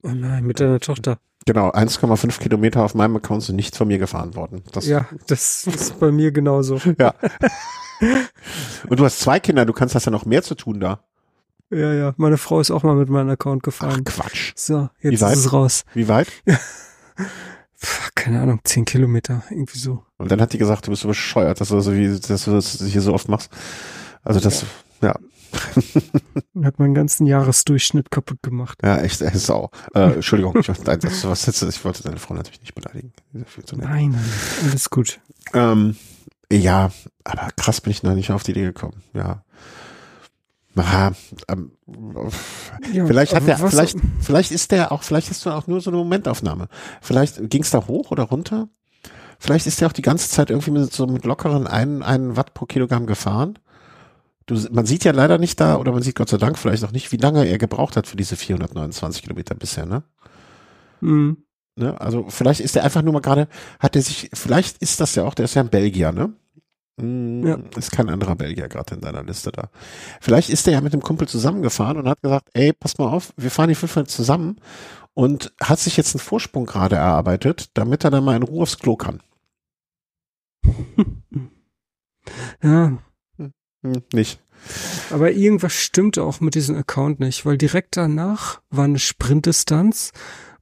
Oh nein, mit deiner Tochter. Genau, 1,5 Kilometer auf meinem Account sind nicht von mir gefahren worden. Das ja, das ist bei mir genauso. ja. Und du hast zwei Kinder, du kannst das ja noch mehr zu tun da. Ja, ja, meine Frau ist auch mal mit meinem Account gefahren. Ach, Quatsch. So, jetzt ist es raus. Wie weit? keine Ahnung, zehn Kilometer, irgendwie so. Und dann hat die gesagt, du bist so bescheuert, dass du, so wie, dass du das hier so oft machst. Also das, ja. ja. hat meinen ganzen Jahresdurchschnitt kaputt gemacht. Ja, echt, echt sau. Äh, Entschuldigung, ich, nein, das, was jetzt, ich wollte deine Frau natürlich nicht beleidigen. Nein, nein, alles gut. Ähm, ja, aber krass bin ich noch nicht auf die Idee gekommen. Ja. Aha, ähm, ja, vielleicht hat der, vielleicht, vielleicht ist der auch, vielleicht ist du auch nur so eine Momentaufnahme. Vielleicht ging es da hoch oder runter. Vielleicht ist der auch die ganze Zeit irgendwie mit so mit lockeren einen, einen Watt pro Kilogramm gefahren. Du, man sieht ja leider nicht da, oder man sieht Gott sei Dank vielleicht auch nicht, wie lange er gebraucht hat für diese 429 Kilometer bisher, ne? Mhm. Ne? Also vielleicht ist er einfach nur mal gerade, hat er sich, vielleicht ist das ja auch, der ist ja ein Belgier, ne? Hm, ja. Ist kein anderer Belgier gerade in deiner Liste da. Vielleicht ist er ja mit dem Kumpel zusammengefahren und hat gesagt, ey, pass mal auf, wir fahren die 500 zusammen und hat sich jetzt einen Vorsprung gerade erarbeitet, damit er dann mal in Ruhe aufs Klo kann. ja. Hm, hm, nicht. Aber irgendwas stimmt auch mit diesem Account nicht, weil direkt danach war eine Sprintdistanz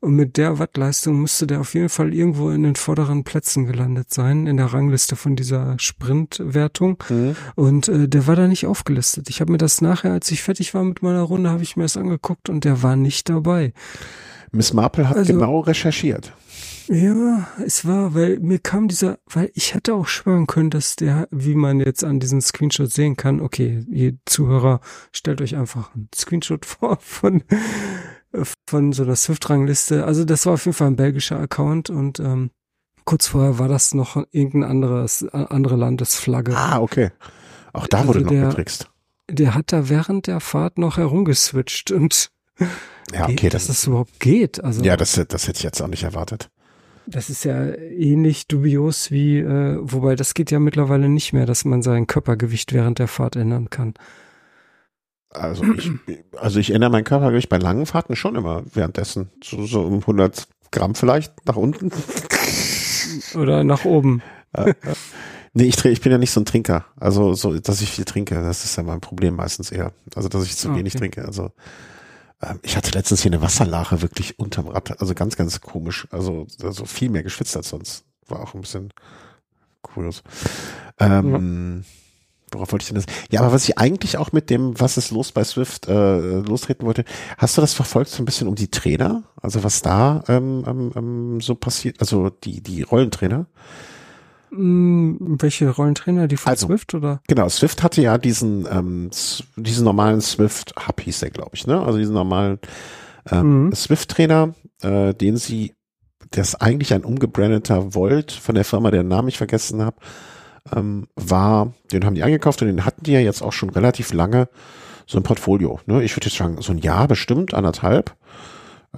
und mit der Wattleistung müsste der auf jeden Fall irgendwo in den vorderen Plätzen gelandet sein, in der Rangliste von dieser Sprintwertung. Mhm. Und äh, der war da nicht aufgelistet. Ich habe mir das nachher, als ich fertig war mit meiner Runde, habe ich mir das angeguckt und der war nicht dabei. Miss Marple hat also, genau recherchiert. Ja, es war, weil mir kam dieser, weil ich hätte auch schwören können, dass der, wie man jetzt an diesem Screenshot sehen kann, okay, ihr Zuhörer, stellt euch einfach einen Screenshot vor von von so einer Swift-Rangliste. Also das war auf jeden Fall ein belgischer Account und ähm, kurz vorher war das noch irgendein anderes, andere Landesflagge. Ah, okay. Auch da wurde also noch der, getrickst. Der hat da während der Fahrt noch herumgeswitcht und ja, okay, geht, dass das überhaupt geht. Also ja, das, das hätte ich jetzt auch nicht erwartet. Das ist ja ähnlich dubios wie, äh, wobei das geht ja mittlerweile nicht mehr, dass man sein Körpergewicht während der Fahrt ändern kann. Also ich, also ich ändere mein Körpergewicht bei langen Fahrten schon immer währenddessen. So, so um 100 Gramm vielleicht nach unten. Oder nach oben. nee, ich, ich bin ja nicht so ein Trinker. Also, so, dass ich viel trinke, das ist ja mein Problem meistens eher. Also, dass ich zu okay. wenig trinke. Also, ähm, ich hatte letztens hier eine Wasserlache wirklich unterm Rad. Also ganz, ganz komisch. Also, also viel mehr geschwitzt als sonst. War auch ein bisschen kurios. Ähm, ja. Worauf wollte ich denn das? Ja, aber was ich eigentlich auch mit dem, was ist los bei Swift, äh, lostreten wollte, hast du das verfolgt so ein bisschen um die Trainer? Also was da ähm, ähm, ähm so passiert, also die, die Rollentrainer? Hm, welche Rollentrainer? Die von also, Swift oder? Genau, Swift hatte ja diesen, ähm, diesen normalen Swift Hub hieß der, glaube ich, ne? Also diesen normalen ähm, mhm. Swift-Trainer, äh, den sie das eigentlich ein umgebrandeter Volt von der Firma, deren Namen ich vergessen habe, ähm, war, den haben die eingekauft und den hatten die ja jetzt auch schon relativ lange so ein Portfolio. Ne? Ich würde jetzt sagen, so ein Jahr bestimmt, anderthalb.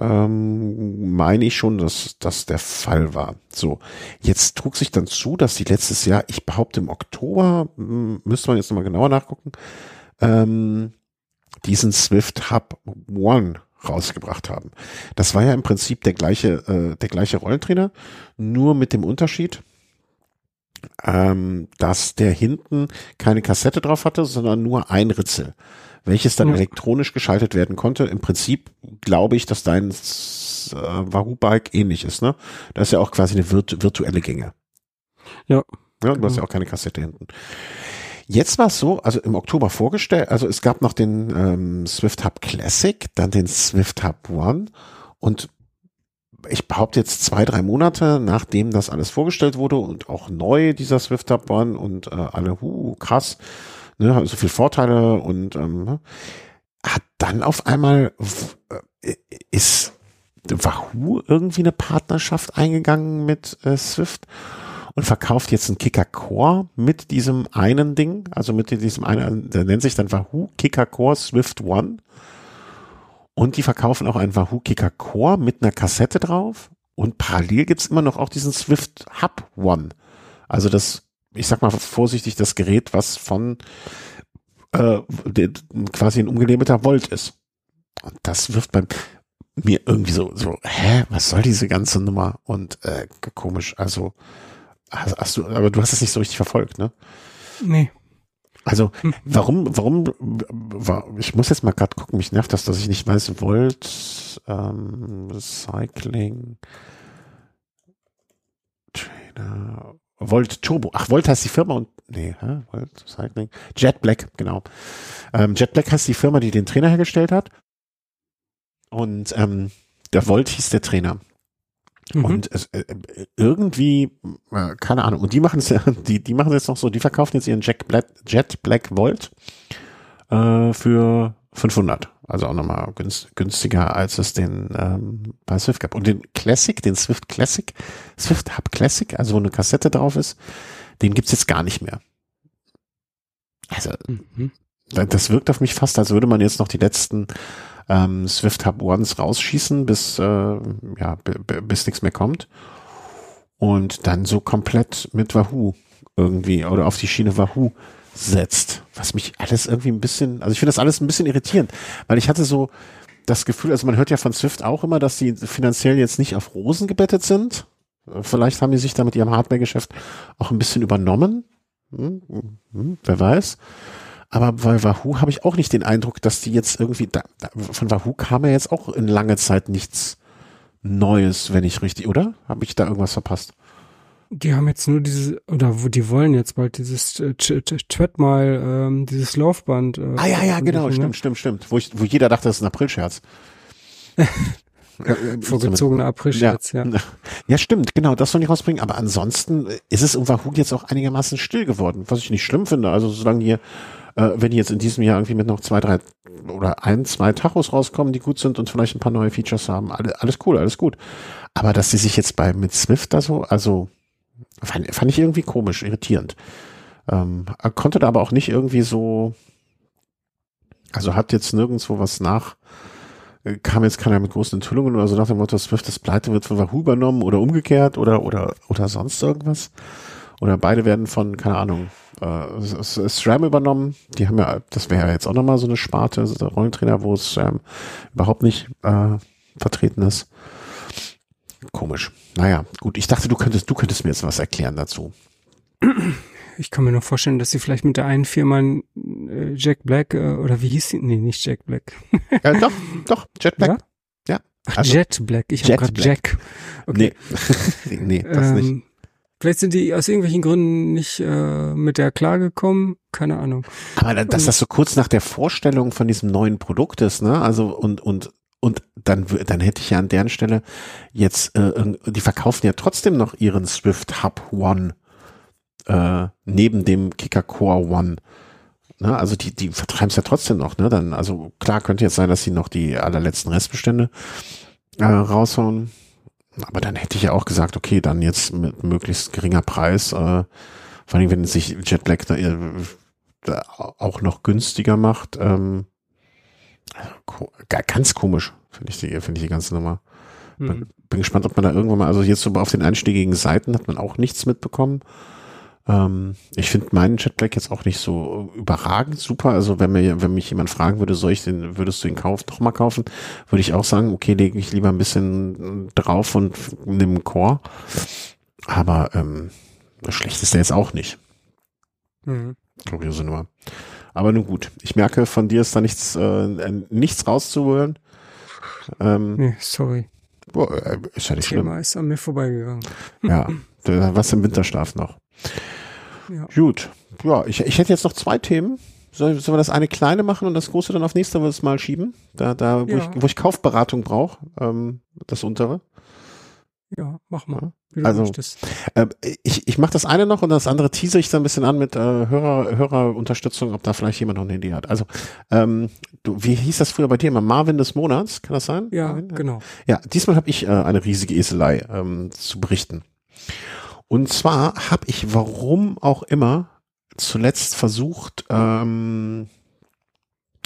Ähm, meine ich schon, dass das der Fall war. So, jetzt trug sich dann zu, dass die letztes Jahr, ich behaupte im Oktober, hm, müsste man jetzt nochmal genauer nachgucken, ähm, diesen Swift Hub One rausgebracht haben. Das war ja im Prinzip der gleiche, äh, der gleiche Rollentrainer, nur mit dem Unterschied, ähm, dass der hinten keine Kassette drauf hatte, sondern nur ein Ritzel, welches dann ja. elektronisch geschaltet werden konnte. Im Prinzip glaube ich, dass dein äh, Wahoo Bike ähnlich ist, ne? Da ist ja auch quasi eine virt virtuelle Gänge. Ja. Ja, du hast ja auch keine Kassette hinten. Jetzt war es so, also im Oktober vorgestellt, also es gab noch den ähm, Swift Hub Classic, dann den Swift Hub One und ich behaupte jetzt zwei, drei Monate, nachdem das alles vorgestellt wurde und auch neu dieser Swift Hub One und äh, alle, hu, krass, ne, so viele Vorteile und ähm, ne, hat dann auf einmal äh, ist Wahoo irgendwie eine Partnerschaft eingegangen mit äh, Swift und verkauft jetzt einen Kicker Core mit diesem einen Ding, also mit diesem einen, der nennt sich dann Wahoo Kicker Core Swift One. Und die verkaufen auch einen Wahoo Kicker Core mit einer Kassette drauf. Und parallel gibt's immer noch auch diesen Swift Hub One. Also das, ich sag mal vorsichtig, das Gerät, was von äh, quasi ein umgelabelter Volt ist. Und das wirft beim mir irgendwie so, so, hä, was soll diese ganze Nummer? Und äh, komisch, also Hast, hast du, aber du hast es nicht so richtig verfolgt, ne? Nee. Also, hm. warum, warum, war, ich muss jetzt mal gerade gucken, mich nervt das, dass ich nicht weiß, Volt, ähm, Cycling, Trainer, Volt Turbo. Ach, Volt heißt die Firma und, nee, hä? Volt Cycling. Jet Black, genau. Ähm, Jet Black heißt die Firma, die den Trainer hergestellt hat. Und, ähm, der Volt hieß der Trainer. Mhm. Und es, äh, irgendwie, äh, keine Ahnung, und die machen es ja, die, die machen jetzt noch so, die verkaufen jetzt ihren Jack Black, Jet Black Volt äh, für 500. Also auch nochmal günstiger, als es den ähm, bei Swift gab. Und den Classic, den Swift Classic, Swift Hub Classic, also wo eine Kassette drauf ist, den gibt's jetzt gar nicht mehr. Also, mhm. das wirkt auf mich fast, als würde man jetzt noch die letzten ähm, Swift Hub Ones rausschießen, bis äh, ja bis nichts mehr kommt und dann so komplett mit Wahoo irgendwie oder auf die Schiene Wahoo setzt, was mich alles irgendwie ein bisschen, also ich finde das alles ein bisschen irritierend, weil ich hatte so das Gefühl, also man hört ja von Swift auch immer, dass die finanziell jetzt nicht auf Rosen gebettet sind. Vielleicht haben die sich da mit ihrem Hardware-Geschäft auch ein bisschen übernommen. Hm, hm, hm wer weiß. Aber bei Wahoo habe ich auch nicht den Eindruck, dass die jetzt irgendwie, da, da, von Wahoo kam ja jetzt auch in lange Zeit nichts Neues, wenn ich richtig, oder? Habe ich da irgendwas verpasst? Die haben jetzt nur diese, oder die wollen jetzt bald dieses äh, Treadmile, ähm, dieses Laufband. Äh, ah ja, ja, genau, ne? stimmt, stimmt, stimmt. Wo, ich, wo jeder dachte, das ist ein Aprilscherz. Vorgezogener Aprilscherz, ja. ja. Ja, stimmt, genau, das soll ich rausbringen. Aber ansonsten ist es um Wahoo jetzt auch einigermaßen still geworden, was ich nicht schlimm finde. Also solange hier äh, wenn die jetzt in diesem Jahr irgendwie mit noch zwei, drei oder ein, zwei Tachos rauskommen, die gut sind und vielleicht ein paar neue Features haben, alle, alles cool, alles gut. Aber dass sie sich jetzt bei mit Swift da so, also fand, fand ich irgendwie komisch, irritierend. Ähm, konnte da aber auch nicht irgendwie so, also hat jetzt nirgendwo was nach, äh, kam jetzt keiner mit großen Enthüllungen oder so nach dem Motto, Swift ist pleite, wird von Wahoo übernommen oder umgekehrt oder, oder, oder sonst irgendwas. Oder beide werden von, keine Ahnung, äh, SRAM übernommen. Die haben ja, das wäre ja jetzt auch nochmal so eine Sparte, so Rollentrainer, wo SRAM überhaupt nicht äh, vertreten ist. Komisch. Naja, gut. Ich dachte, du könntest, du könntest mir jetzt was erklären dazu. Ich kann mir nur vorstellen, dass sie vielleicht mit der einen Firma äh, Jack Black äh, oder wie hieß sie? Nee, nicht Jack Black. ja, doch, doch, Jet Black. Ja. ja. Ach, also, Jet Black. Ich habe gerade Jack. Okay. Nee, nee das ähm, nicht. Vielleicht sind die aus irgendwelchen Gründen nicht äh, mit der klargekommen, keine Ahnung. Aber da, dass das so kurz nach der Vorstellung von diesem neuen Produkt ist, ne? Also und und und dann dann hätte ich ja an deren Stelle jetzt, äh, die verkaufen ja trotzdem noch ihren Swift Hub One äh, neben dem Kicker Core One. Ne? Also die die vertreiben es ja trotzdem noch, ne? Dann also klar könnte jetzt sein, dass sie noch die allerletzten Restbestände äh, raushauen aber dann hätte ich ja auch gesagt, okay, dann jetzt mit möglichst geringer Preis, äh, vor allem wenn sich Jetlag da, äh, da auch noch günstiger macht, ähm, ganz komisch, finde ich die, finde ich die ganze Nummer. Hm. Bin, bin gespannt, ob man da irgendwann mal, also jetzt so auf den einstiegigen Seiten hat man auch nichts mitbekommen. Ähm, ich finde meinen Jetlag jetzt auch nicht so überragend super. Also wenn mir, wenn mich jemand fragen würde, soll ich den, würdest du ihn kaufen, noch mal kaufen, würde ich auch sagen, okay, lege ich lieber ein bisschen drauf und nimm einen Core. Aber ähm, schlecht ist der jetzt auch nicht. Mhm. Kuriose Nummer. Aber nun gut, ich merke, von dir ist da nichts, äh, nichts rauszuholen. Ähm, nee, sorry. Boah, äh, ist ja nicht Thema schlimm. ist an mir vorbeigegangen. Ja, was im Winterschlaf noch. Ja. Gut. Ja, ich, ich hätte jetzt noch zwei Themen. Sollen wir das eine kleine machen und das große dann auf nächstes Mal schieben? Da, da, wo, ja. ich, wo ich Kaufberatung brauche, ähm, das untere. Ja, mach mal. also äh, ich, ich mache das eine noch und das andere tease ich so ein bisschen an mit äh, Hörer, Hörerunterstützung, ob da vielleicht jemand noch eine Idee hat. Also ähm, du, wie hieß das früher bei dir immer? Marvin des Monats, kann das sein? Ja, Marvin? genau. Ja, diesmal habe ich äh, eine riesige Eselei ähm, zu berichten. Und zwar habe ich, warum auch immer, zuletzt versucht, ähm,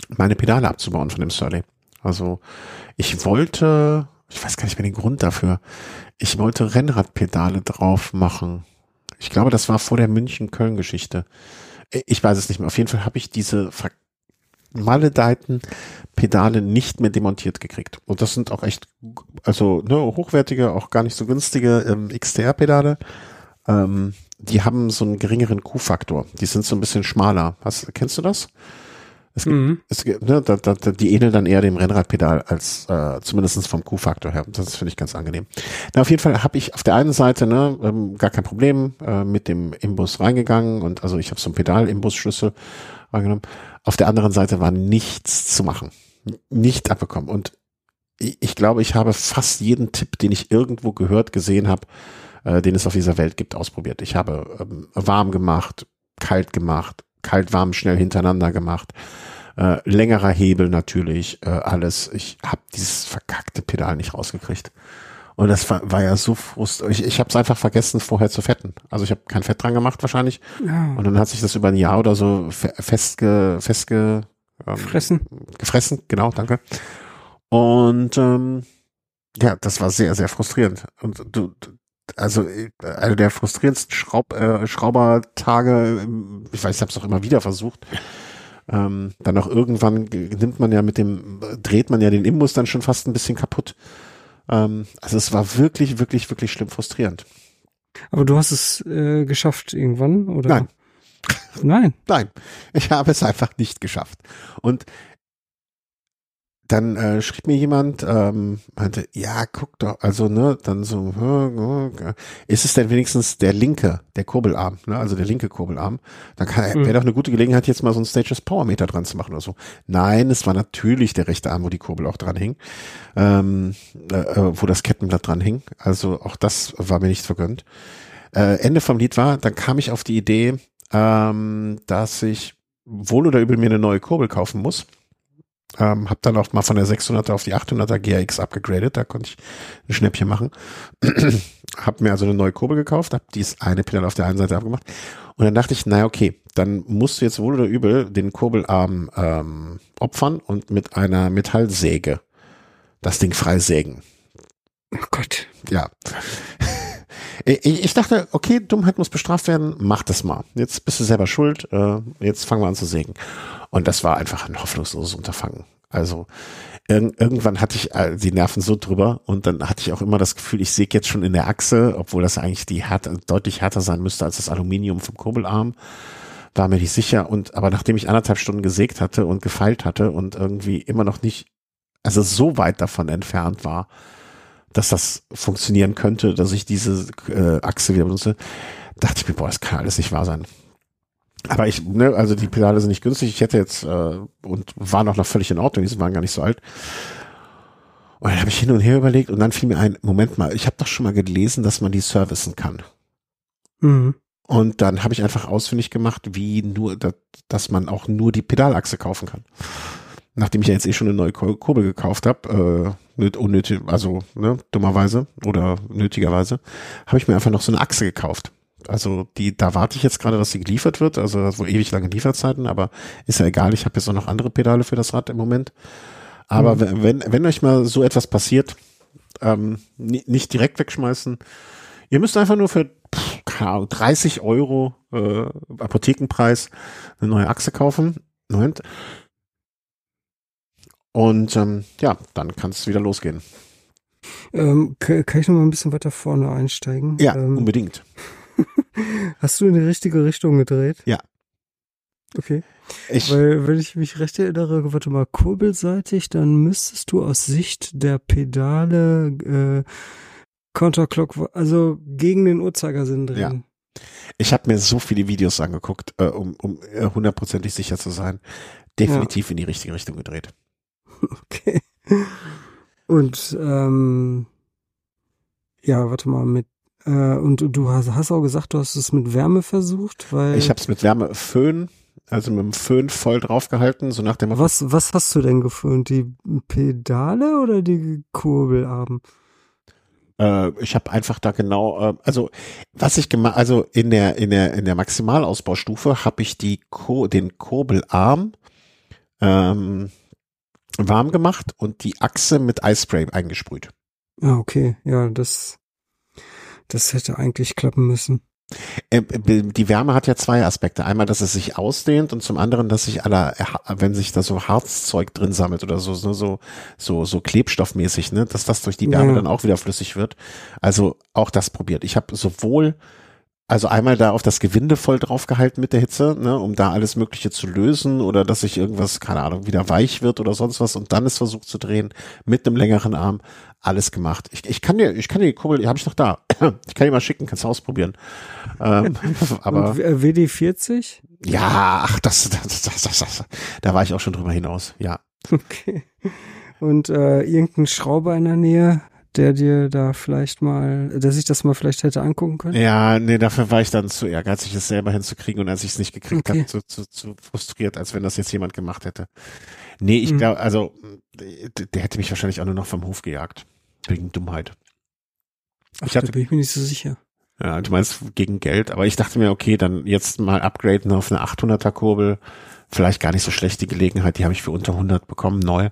meine Pedale abzubauen von dem Surly. Also ich wollte, ich weiß gar nicht mehr den Grund dafür, ich wollte Rennradpedale drauf machen. Ich glaube, das war vor der München-Köln-Geschichte. Ich weiß es nicht mehr. Auf jeden Fall habe ich diese maledeiten Pedale nicht mehr demontiert gekriegt. Und das sind auch echt, also ne, hochwertige, auch gar nicht so günstige ähm, XTR-Pedale ähm, die haben so einen geringeren Q-Faktor. Die sind so ein bisschen schmaler. Hast, kennst du das? Es gibt, mhm. es gibt, ne, da, da, die ähneln dann eher dem Rennradpedal als äh, zumindest vom Q-Faktor her. Das finde ich ganz angenehm. Na, auf jeden Fall habe ich auf der einen Seite ne, ähm, gar kein Problem äh, mit dem Imbus reingegangen und also ich habe so einen Pedal-Imbus-Schlüssel reingenommen. Auf der anderen Seite war nichts zu machen. Nicht abbekommen. Und ich, ich glaube, ich habe fast jeden Tipp, den ich irgendwo gehört, gesehen habe, äh, den es auf dieser Welt gibt, ausprobiert. Ich habe ähm, warm gemacht, kalt gemacht, kalt, warm, schnell hintereinander gemacht. Äh, längerer Hebel natürlich, äh, alles. Ich habe dieses verkackte Pedal nicht rausgekriegt. Und das war, war ja so frustrierend. Ich, ich habe es einfach vergessen, vorher zu fetten. Also ich habe kein Fett dran gemacht wahrscheinlich. Ja. Und dann hat sich das über ein Jahr oder so festge, festge ähm, gefressen. Gefressen, genau, danke. Und ähm, ja, das war sehr, sehr frustrierend. Und du, also äh, einer der frustrierendsten Schraub, äh, Schraubertage, ich weiß, ich habe es auch immer wieder versucht. Ähm, dann auch irgendwann nimmt man ja mit dem, dreht man ja den Imbus dann schon fast ein bisschen kaputt. Ähm, also es war wirklich, wirklich, wirklich schlimm frustrierend. Aber du hast es äh, geschafft irgendwann, oder? Nein. Nein. Nein. Ich habe es einfach nicht geschafft. Und dann äh, schrieb mir jemand, ähm, meinte, ja, guck doch, also ne, dann so, ist es denn wenigstens der linke, der Kurbelarm, ne, also der linke Kurbelarm? Dann mhm. wäre doch eine gute Gelegenheit, jetzt mal so ein Stages Power Meter dran zu machen oder so. Nein, es war natürlich der rechte Arm, wo die Kurbel auch dran hing, ähm, äh, äh, wo das Kettenblatt dran hing. Also auch das war mir nicht vergönnt. Äh, Ende vom Lied war, dann kam ich auf die Idee, ähm, dass ich wohl oder übel mir eine neue Kurbel kaufen muss ähm, hab dann auch mal von der 600er auf die 800er GRX abgegradet, da konnte ich ein Schnäppchen machen. hab mir also eine neue Kurbel gekauft, hab dies eine Pedal auf der einen Seite abgemacht und dann dachte ich, naja, okay, dann musst du jetzt wohl oder übel den Kurbelarm ähm, opfern und mit einer Metallsäge das Ding freisägen. Oh Gott. Ja. Ich, ich dachte, okay, Dummheit muss bestraft werden, mach das mal. Jetzt bist du selber schuld, äh, jetzt fangen wir an zu sägen. Und das war einfach ein hoffnungsloses Unterfangen. Also ir irgendwann hatte ich äh, die Nerven so drüber und dann hatte ich auch immer das Gefühl, ich säge jetzt schon in der Achse, obwohl das eigentlich die härter, deutlich härter sein müsste als das Aluminium vom Kurbelarm. War mir nicht sicher. Und aber nachdem ich anderthalb Stunden gesägt hatte und gefeilt hatte und irgendwie immer noch nicht, also so weit davon entfernt war, dass das funktionieren könnte, dass ich diese äh, Achse wieder benutze, dachte ich mir, boah, das kann alles nicht wahr sein. Aber ich, ne, also die Pedale sind nicht günstig. Ich hätte jetzt äh, und waren auch noch völlig in Ordnung. Die waren gar nicht so alt. Und dann habe ich hin und her überlegt und dann fiel mir ein, Moment mal, ich habe doch schon mal gelesen, dass man die servicen kann. Mhm. Und dann habe ich einfach ausfindig gemacht, wie nur, dass man auch nur die Pedalachse kaufen kann. nachdem ich ja jetzt eh schon eine neue Kurbel gekauft habe, äh, unnötig, also ne, dummerweise oder nötigerweise, habe ich mir einfach noch so eine Achse gekauft. Also die, da warte ich jetzt gerade, dass sie geliefert wird. Also das wohl ewig lange Lieferzeiten, aber ist ja egal. Ich habe jetzt auch noch andere Pedale für das Rad im Moment. Aber mhm. wenn, wenn euch mal so etwas passiert, ähm, nicht direkt wegschmeißen. Ihr müsst einfach nur für Ahnung, 30 Euro äh, Apothekenpreis eine neue Achse kaufen. Moment. Und ähm, ja, dann kann es wieder losgehen. Ähm, kann ich noch mal ein bisschen weiter vorne einsteigen? Ja, ähm, unbedingt. Hast du in die richtige Richtung gedreht? Ja. Okay. Ich, Weil, wenn ich mich recht erinnere, warte mal, kurbelseitig, dann müsstest du aus Sicht der Pedale äh, Counterclock, also gegen den Uhrzeigersinn drehen. Ja. Ich habe mir so viele Videos angeguckt, äh, um, um äh, hundertprozentig sicher zu sein. Definitiv ja. in die richtige Richtung gedreht. Okay. Und ähm, ja, warte mal, mit äh, und du hast, hast auch gesagt, du hast es mit Wärme versucht, weil. Ich habe es mit Wärme Föhn, also mit dem Föhn voll draufgehalten, so nach dem. Was, was hast du denn geföhnt? Die Pedale oder die Kurbelarben? Äh, ich habe einfach da genau, äh, also was ich gemacht, also in der in der in der Maximalausbaustufe habe ich die Ko den Kurbelarm ähm, warm gemacht und die Achse mit Eispray eingesprüht. Ah, okay, ja, das das hätte eigentlich klappen müssen. Äh, die Wärme hat ja zwei Aspekte. Einmal, dass es sich ausdehnt und zum anderen, dass sich aller, wenn sich da so Harzzeug drin sammelt oder so, so, so, so, so klebstoffmäßig, ne, dass das durch die Wärme ja. dann auch wieder flüssig wird. Also auch das probiert. Ich habe sowohl also einmal da auf das Gewinde voll draufgehalten mit der Hitze, ne, um da alles Mögliche zu lösen oder dass sich irgendwas, keine Ahnung, wieder weich wird oder sonst was und dann ist versucht zu drehen mit einem längeren Arm. Alles gemacht. Ich, ich kann dir, ich kann dir die Kurbel, die habe ich noch da. Ich kann dir mal schicken, kannst du ausprobieren. Ähm, aber und WD40? Ja, ach, das, das, das, das, das, da war ich auch schon drüber hinaus. Ja. Okay. Und äh, irgendein Schrauber in der Nähe? Der dir da vielleicht mal, der sich das mal vielleicht hätte angucken können? Ja, nee, dafür war ich dann zu ehrgeizig, es selber hinzukriegen und als ich es nicht gekriegt okay. habe, zu, zu, zu frustriert, als wenn das jetzt jemand gemacht hätte. Nee, ich mhm. glaube, also der, hätte mich wahrscheinlich auch nur noch vom Hof gejagt. Wegen Dummheit. Ach, ich hatte, da bin ich mir nicht so sicher. Ja, du meinst gegen Geld, aber ich dachte mir, okay, dann jetzt mal upgraden auf eine 800er Kurbel. Vielleicht gar nicht so schlecht die Gelegenheit, die habe ich für unter 100 bekommen, neu.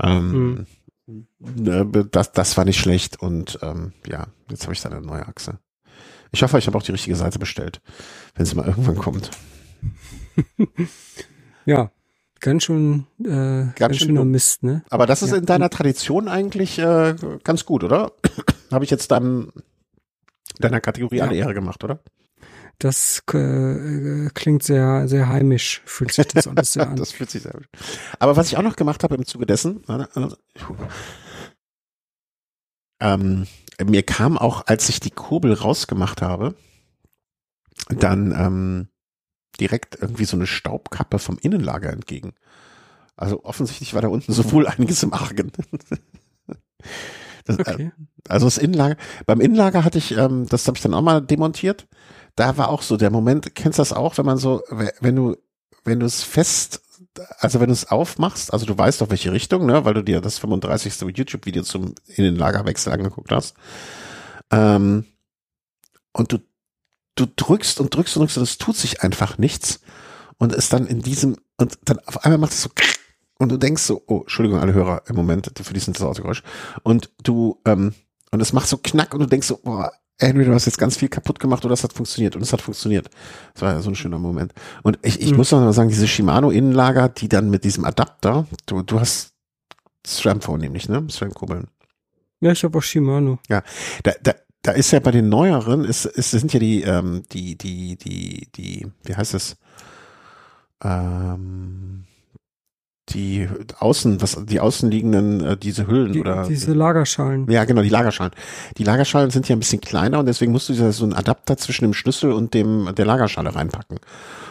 Ähm, mhm. Äh, das, das war nicht schlecht und ähm, ja, jetzt habe ich da eine neue Achse. Ich hoffe, ich habe auch die richtige Seite bestellt, wenn sie mal irgendwann kommt. ja, ganz schön, äh, ganz, ganz schön schöner Mist, ne? Aber das ist ja. in deiner Tradition eigentlich äh, ganz gut, oder? habe ich jetzt dann deiner Kategorie ja. alle Ehre gemacht, oder? Das äh, klingt sehr, sehr heimisch, fühlt sich das alles sehr an. das fühlt sich sehr gut. Aber was ich auch noch gemacht habe im Zuge dessen, ähm, mir kam auch, als ich die Kurbel rausgemacht habe, dann ähm, direkt irgendwie so eine Staubkappe vom Innenlager entgegen. Also offensichtlich war da unten sowohl einiges im Argen. Das, äh, okay. also das Innenlager, beim Innenlager hatte ich, ähm, das habe ich dann auch mal demontiert da war auch so der Moment, kennst du das auch, wenn man so, wenn du, wenn du es fest, also wenn du es aufmachst, also du weißt auf welche Richtung, ne, weil du dir das 35. YouTube-Video zum Innenlagerwechsel angeguckt hast, ähm, und du, du drückst und drückst und drückst und es tut sich einfach nichts und es dann in diesem, und dann auf einmal macht es so und du denkst so, oh, Entschuldigung, alle Hörer im Moment, für diesen Autogeräusch, und du, ähm, und es macht so knack und du denkst so, boah, Henry, du hast jetzt ganz viel kaputt gemacht oder es hat funktioniert und es hat funktioniert. Das war ja so ein schöner Moment. Und ich, ich mhm. muss noch mal sagen, diese Shimano-Innenlager, die dann mit diesem Adapter, du, du hast SRAM-Phone nämlich, ne? SRAM-Kurbeln. Ja, ich habe auch Shimano. Ja, da, da, da ist ja bei den neueren, ist, ist, sind ja die, ähm, die, die, die, die, wie heißt es? Ähm, die außen, was die außenliegenden, äh, diese Hüllen die, oder diese Lagerschalen. Ja, genau, die Lagerschalen. Die Lagerschalen sind ja ein bisschen kleiner und deswegen musst du so einen Adapter zwischen dem Schlüssel und dem der Lagerschale reinpacken.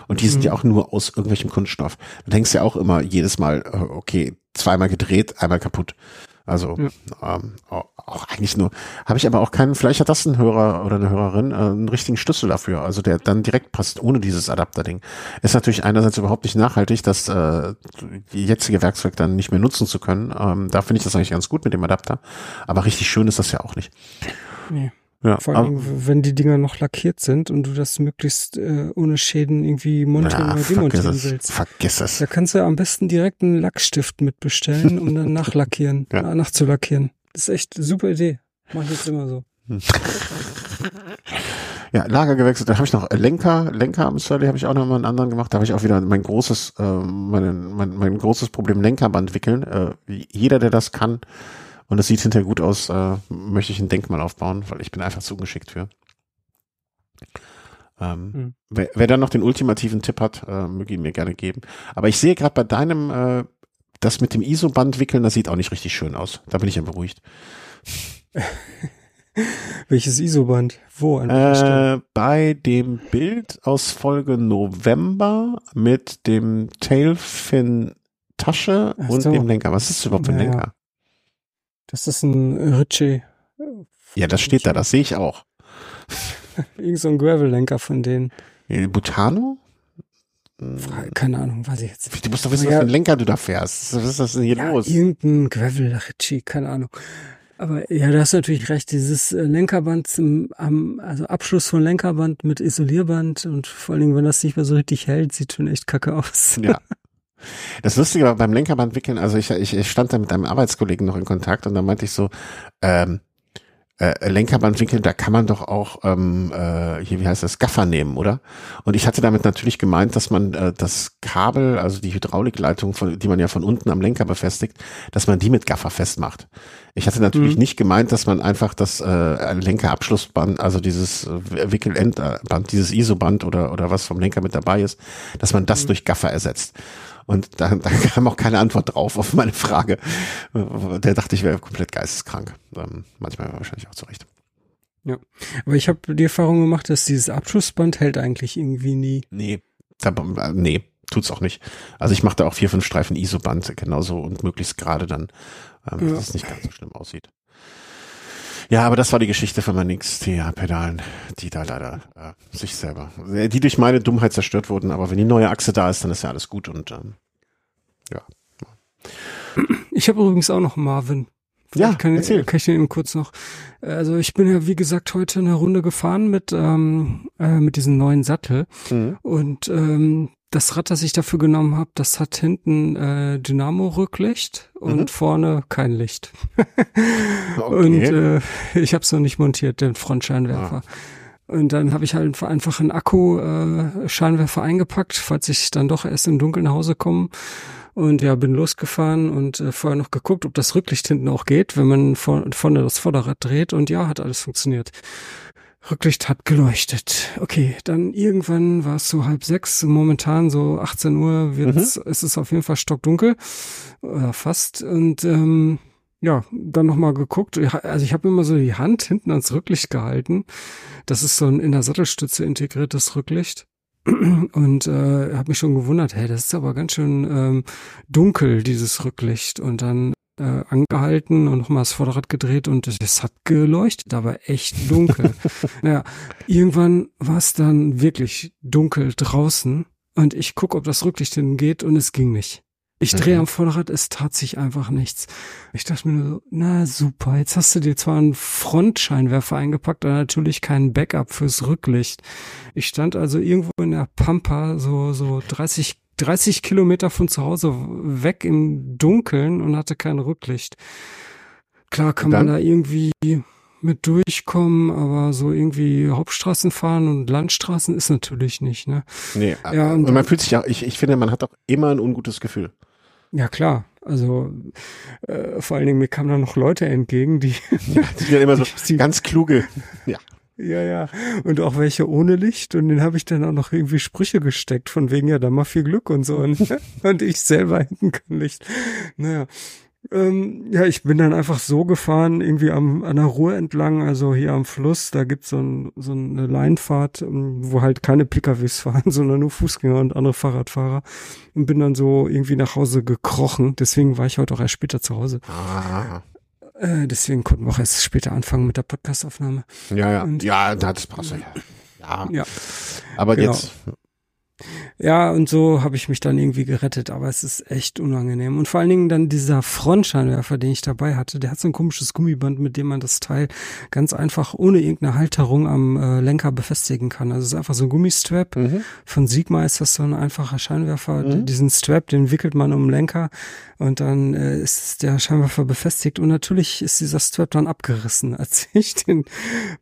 Und die mhm. sind ja auch nur aus irgendwelchem Kunststoff. Du denkst ja auch immer jedes Mal, äh, okay, zweimal gedreht, einmal kaputt. Also ja. ähm, auch eigentlich nur, habe ich aber auch keinen, vielleicht hat das ein Hörer oder eine Hörerin äh, einen richtigen Schlüssel dafür, also der dann direkt passt, ohne dieses Adapterding. Ist natürlich einerseits überhaupt nicht nachhaltig, das äh, die jetzige Werkzeug dann nicht mehr nutzen zu können. Ähm, da finde ich das eigentlich ganz gut mit dem Adapter. Aber richtig schön ist das ja auch nicht. Nee. Ja, Vor allem, wenn die Dinger noch lackiert sind und du das möglichst äh, ohne Schäden irgendwie montieren ja, oder demontieren vergiss willst. Es, vergiss es. Da kannst du am besten direkt einen Lackstift mitbestellen, um dann nachlackieren, ja. nachzulackieren. Das ist echt eine super Idee. Mach ich jetzt immer so. Ja, Lager gewechselt. Da habe ich noch Lenker, Lenker am Surly habe ich auch noch mal einen anderen gemacht. Da habe ich auch wieder mein großes, äh, mein, mein, mein großes Problem Lenkerband wickeln. Äh, jeder, der das kann, und es sieht hinterher gut aus, äh, möchte ich ein Denkmal aufbauen, weil ich bin einfach zu ungeschickt für. Ähm, hm. wer, wer dann noch den ultimativen Tipp hat, äh, möge ihn mir gerne geben. Aber ich sehe gerade bei deinem, äh, das mit dem ISO-Band wickeln, das sieht auch nicht richtig schön aus. Da bin ich ja beruhigt. Welches ISO-Band? Wo? Äh, bei dem Bild aus Folge November mit dem Tailfin Tasche Ach und so. dem Lenker. Was ist das überhaupt für ein ja, Lenker? Das ist ein Ritchie. Ja, das steht da, das sehe ich auch. Irgend so ein Gravel-Lenker von denen. Butano? Keine Ahnung, weiß ich jetzt nicht. Du musst doch wissen, ja, was für ein Lenker du da fährst. Was ist das denn hier ja, los? Irgendein Gravel Ritchie, keine Ahnung. Aber ja, da hast du natürlich recht. Dieses äh, Lenkerband zum am, also Abschluss von Lenkerband mit Isolierband und vor allen Dingen, wenn das nicht mehr so richtig hält, sieht schon echt kacke aus. Ja. Das Lustige war beim Lenkerband wickeln, also ich, ich, ich stand da mit einem Arbeitskollegen noch in Kontakt und da meinte ich so, ähm, äh, Lenkerband wickeln, da kann man doch auch ähm, äh, hier, wie heißt das, Gaffer nehmen, oder? Und ich hatte damit natürlich gemeint, dass man äh, das Kabel, also die Hydraulikleitung, von, die man ja von unten am Lenker befestigt, dass man die mit Gaffer festmacht. Ich hatte natürlich mhm. nicht gemeint, dass man einfach das äh, Lenkerabschlussband, also dieses äh, Wickelendband, dieses ISO-Band oder oder was vom Lenker mit dabei ist, dass man das mhm. durch Gaffer ersetzt. Und da, da kam auch keine Antwort drauf auf meine Frage. Der dachte, ich wäre komplett geisteskrank. Ähm, manchmal wahrscheinlich auch zurecht. Ja, aber ich habe die Erfahrung gemacht, dass dieses Abschlussband hält eigentlich irgendwie nie. Nee, da, nee, tut's auch nicht. Also ich mache da auch vier, fünf Streifen ISO-Band genauso und möglichst gerade dann, ähm, ja. dass es nicht ganz so schlimm aussieht. Ja, aber das war die Geschichte von meinen XT-Pedalen, die da leider äh, sich selber, äh, die durch meine Dummheit zerstört wurden. Aber wenn die neue Achse da ist, dann ist ja alles gut und ähm, ja. Ich habe übrigens auch noch Marvin. Ja, kann, erzähl. kann ich den eben kurz noch. Also ich bin ja wie gesagt heute eine Runde gefahren mit ähm, äh, mit diesem neuen Sattel mhm. und ähm, das Rad, das ich dafür genommen habe, das hat hinten äh, Dynamo-Rücklicht und mhm. vorne kein Licht. okay. Und äh, ich habe es noch nicht montiert, den Frontscheinwerfer. Ah. Und dann habe ich halt einfach einen Akku-Scheinwerfer äh, eingepackt, falls ich dann doch erst im Dunkeln nach Hause komme. Und ja, bin losgefahren und äh, vorher noch geguckt, ob das Rücklicht hinten auch geht, wenn man vor, vorne das Vorderrad dreht. Und ja, hat alles funktioniert. Rücklicht hat geleuchtet. Okay, dann irgendwann war es so halb sechs, momentan so 18 Uhr wird's, mhm. ist es auf jeden Fall stockdunkel, oder fast. Und ähm, ja, dann nochmal geguckt. Also ich habe immer so die Hand hinten ans Rücklicht gehalten. Das ist so ein in der Sattelstütze integriertes Rücklicht. Und äh, habe mich schon gewundert, hey, das ist aber ganz schön ähm, dunkel, dieses Rücklicht. Und dann äh, angehalten und nochmal das Vorderrad gedreht und es hat geleuchtet, aber echt dunkel. naja, irgendwann war es dann wirklich dunkel draußen und ich gucke, ob das Rücklicht hingeht und es ging nicht. Ich drehe mhm. am Vorderrad, es tat sich einfach nichts. Ich dachte mir nur so, na super, jetzt hast du dir zwar einen Frontscheinwerfer eingepackt, aber natürlich keinen Backup fürs Rücklicht. Ich stand also irgendwo in der Pampa, so, so 30 30 Kilometer von zu Hause weg im Dunkeln und hatte kein Rücklicht. Klar kann man da irgendwie mit durchkommen, aber so irgendwie Hauptstraßen fahren und Landstraßen ist natürlich nicht, ne? Nee, ja, und, und man fühlt sich ja, ich, ich finde, man hat auch immer ein ungutes Gefühl. Ja, klar. Also äh, vor allen Dingen, mir kamen da noch Leute entgegen, die, ja, die dann immer so die, ganz kluge, ja. Ja, ja. Und auch welche ohne Licht. Und den habe ich dann auch noch irgendwie Sprüche gesteckt, von wegen, ja, da mal viel Glück und so. Und, und ich selber hinten kein Licht. Naja. Ähm, ja, ich bin dann einfach so gefahren, irgendwie am, an der Ruhr entlang, also hier am Fluss, da gibt's so, ein, so eine Leinfahrt, ähm, wo halt keine PKWs fahren, sondern nur Fußgänger und andere Fahrradfahrer. Und bin dann so irgendwie nach Hause gekrochen. Deswegen war ich heute auch erst später zu Hause. Ah. Äh, deswegen konnten wir auch erst später anfangen mit der Podcastaufnahme. Ja, ja. Und, ja, das passt ja. Ja. ja. Aber genau. jetzt ja, und so habe ich mich dann irgendwie gerettet, aber es ist echt unangenehm. Und vor allen Dingen dann dieser Frontscheinwerfer, den ich dabei hatte, der hat so ein komisches Gummiband, mit dem man das Teil ganz einfach ohne irgendeine Halterung am äh, Lenker befestigen kann. Also es ist einfach so ein Gummistrap. Mhm. Von Sigma ist das so ein einfacher Scheinwerfer. Mhm. Diesen Strap, den wickelt man um den Lenker und dann äh, ist der Scheinwerfer befestigt. Und natürlich ist dieser Strap dann abgerissen, als ich den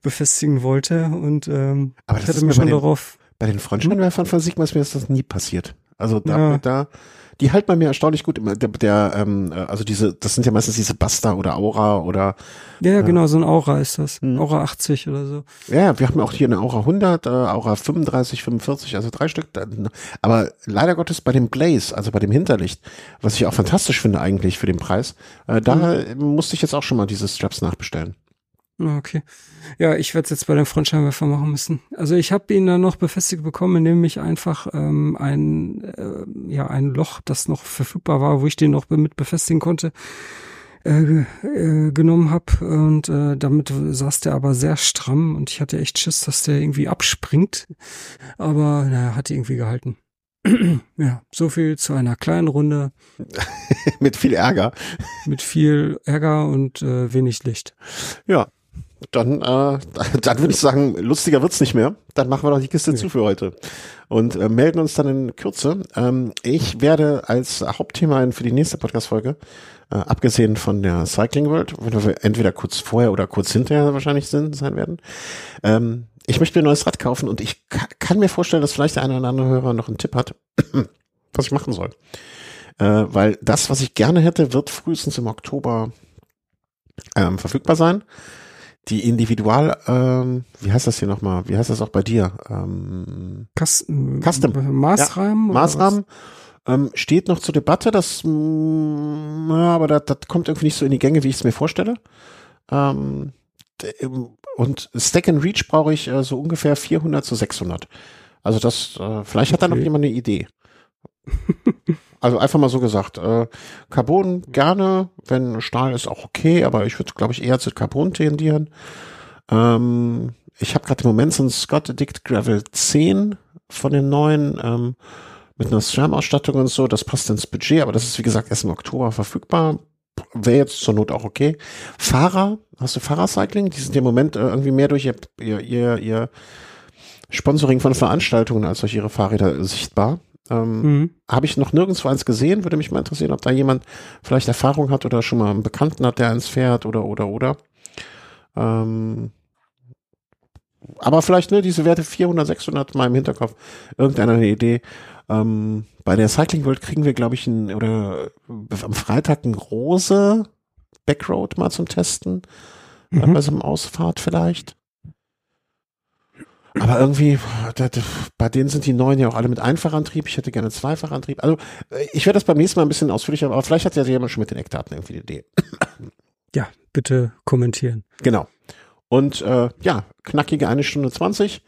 befestigen wollte. Und ähm, aber ich hatte mir schon darauf bei den Frontscheinwerfern von Sigma ist mir das nie passiert. Also da, ja. da, die halten bei mir erstaunlich gut. Der, der ähm, also diese, das sind ja meistens diese Buster oder Aura oder. Ja, ja, genau, so ein Aura ist das. Hm. Aura 80 oder so. Ja, wir haben auch hier eine Aura 100, äh, Aura 35, 45, also drei Stück. Aber leider Gottes bei dem Blaze, also bei dem Hinterlicht, was ich auch fantastisch finde eigentlich für den Preis, äh, da hm. musste ich jetzt auch schon mal diese Straps nachbestellen. Okay. Ja, ich werde es jetzt bei dem Frontscheinwerfer machen müssen. Also ich habe ihn dann noch befestigt bekommen, indem ich einfach ähm, ein, äh, ja, ein Loch, das noch verfügbar war, wo ich den noch mit befestigen konnte, äh, äh, genommen habe. Und äh, damit saß der aber sehr stramm und ich hatte echt Schiss, dass der irgendwie abspringt. Aber naja, hat irgendwie gehalten. ja, so viel zu einer kleinen Runde. mit viel Ärger. Mit viel Ärger und äh, wenig Licht. Ja, dann, äh, dann würde ich sagen, lustiger wird's nicht mehr. Dann machen wir doch die Kiste okay. zu für heute und äh, melden uns dann in Kürze. Ähm, ich werde als Hauptthema für die nächste Podcast-Folge, äh, abgesehen von der Cycling World, wo wir entweder kurz vorher oder kurz hinterher wahrscheinlich sind, sein werden, ähm, ich möchte mir ein neues Rad kaufen und ich kann mir vorstellen, dass vielleicht der eine oder andere Hörer noch einen Tipp hat, was ich machen soll. Äh, weil das, was ich gerne hätte, wird frühestens im Oktober ähm, verfügbar sein die Individual, ähm, wie heißt das hier nochmal? Wie heißt das auch bei dir? Ähm, Custom. Custom. Maßrahmen? Ja, Maßrahmen. Ähm, steht noch zur Debatte, das, mh, mm, ja, aber das, das kommt irgendwie nicht so in die Gänge, wie ich es mir vorstelle. Ähm, und Stack and Reach brauche ich äh, so ungefähr 400 zu 600. Also das, äh, vielleicht hat da noch jemand eine Idee. Also einfach mal so gesagt, äh, Carbon gerne, wenn Stahl ist auch okay, aber ich würde, glaube ich, eher zu Carbon tendieren. Ähm, ich habe gerade im Moment so ein Scott Addict Gravel 10 von den neuen ähm, mit einer SRAM-Ausstattung und so. Das passt ins Budget, aber das ist wie gesagt erst im Oktober verfügbar. Wäre jetzt zur Not auch okay. Fahrer, hast du Fahrercycling? Die sind im Moment äh, irgendwie mehr durch ihr, ihr, ihr, ihr Sponsoring von Veranstaltungen als durch ihre Fahrräder sichtbar. Ähm, mhm. Habe ich noch nirgendwo eins gesehen, würde mich mal interessieren, ob da jemand vielleicht Erfahrung hat oder schon mal einen Bekannten hat, der eins fährt oder oder oder. Ähm, aber vielleicht, ne, diese Werte 400, 600 mal im Hinterkopf, irgendeiner eine Idee. Ähm, bei der Cycling World kriegen wir, glaube ich, ein, oder am Freitag ein Rose Backroad mal zum Testen. Mhm. Bei so einem Ausfahrt vielleicht. Aber irgendwie, bei denen sind die neuen ja auch alle mit Einfachantrieb. Ich hätte gerne Zweifachantrieb. Also äh, ich werde das beim nächsten Mal ein bisschen ausführlicher, aber vielleicht hat ja jemand schon mit den Eckdaten irgendwie eine Idee. Ja, bitte kommentieren. Genau. Und äh, ja, knackige eine Stunde zwanzig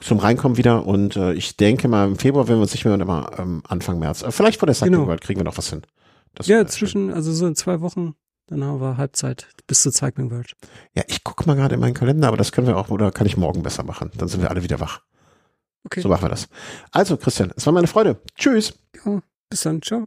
zum Reinkommen wieder. Und äh, ich denke mal im Februar, wenn wir uns nicht mehr immer ähm, Anfang März. Äh, vielleicht vor der Cycling genau. Kriegen wir noch was hin. Das ja, zwischen, also so in zwei Wochen dann haben wir Halbzeit bis zur Cycling World. Ja, ich gucke mal gerade in meinen Kalender, aber das können wir auch, oder kann ich morgen besser machen? Dann sind wir alle wieder wach. Okay. So machen wir das. Also, Christian, es war meine Freude. Tschüss. Ja, bis dann. Ciao.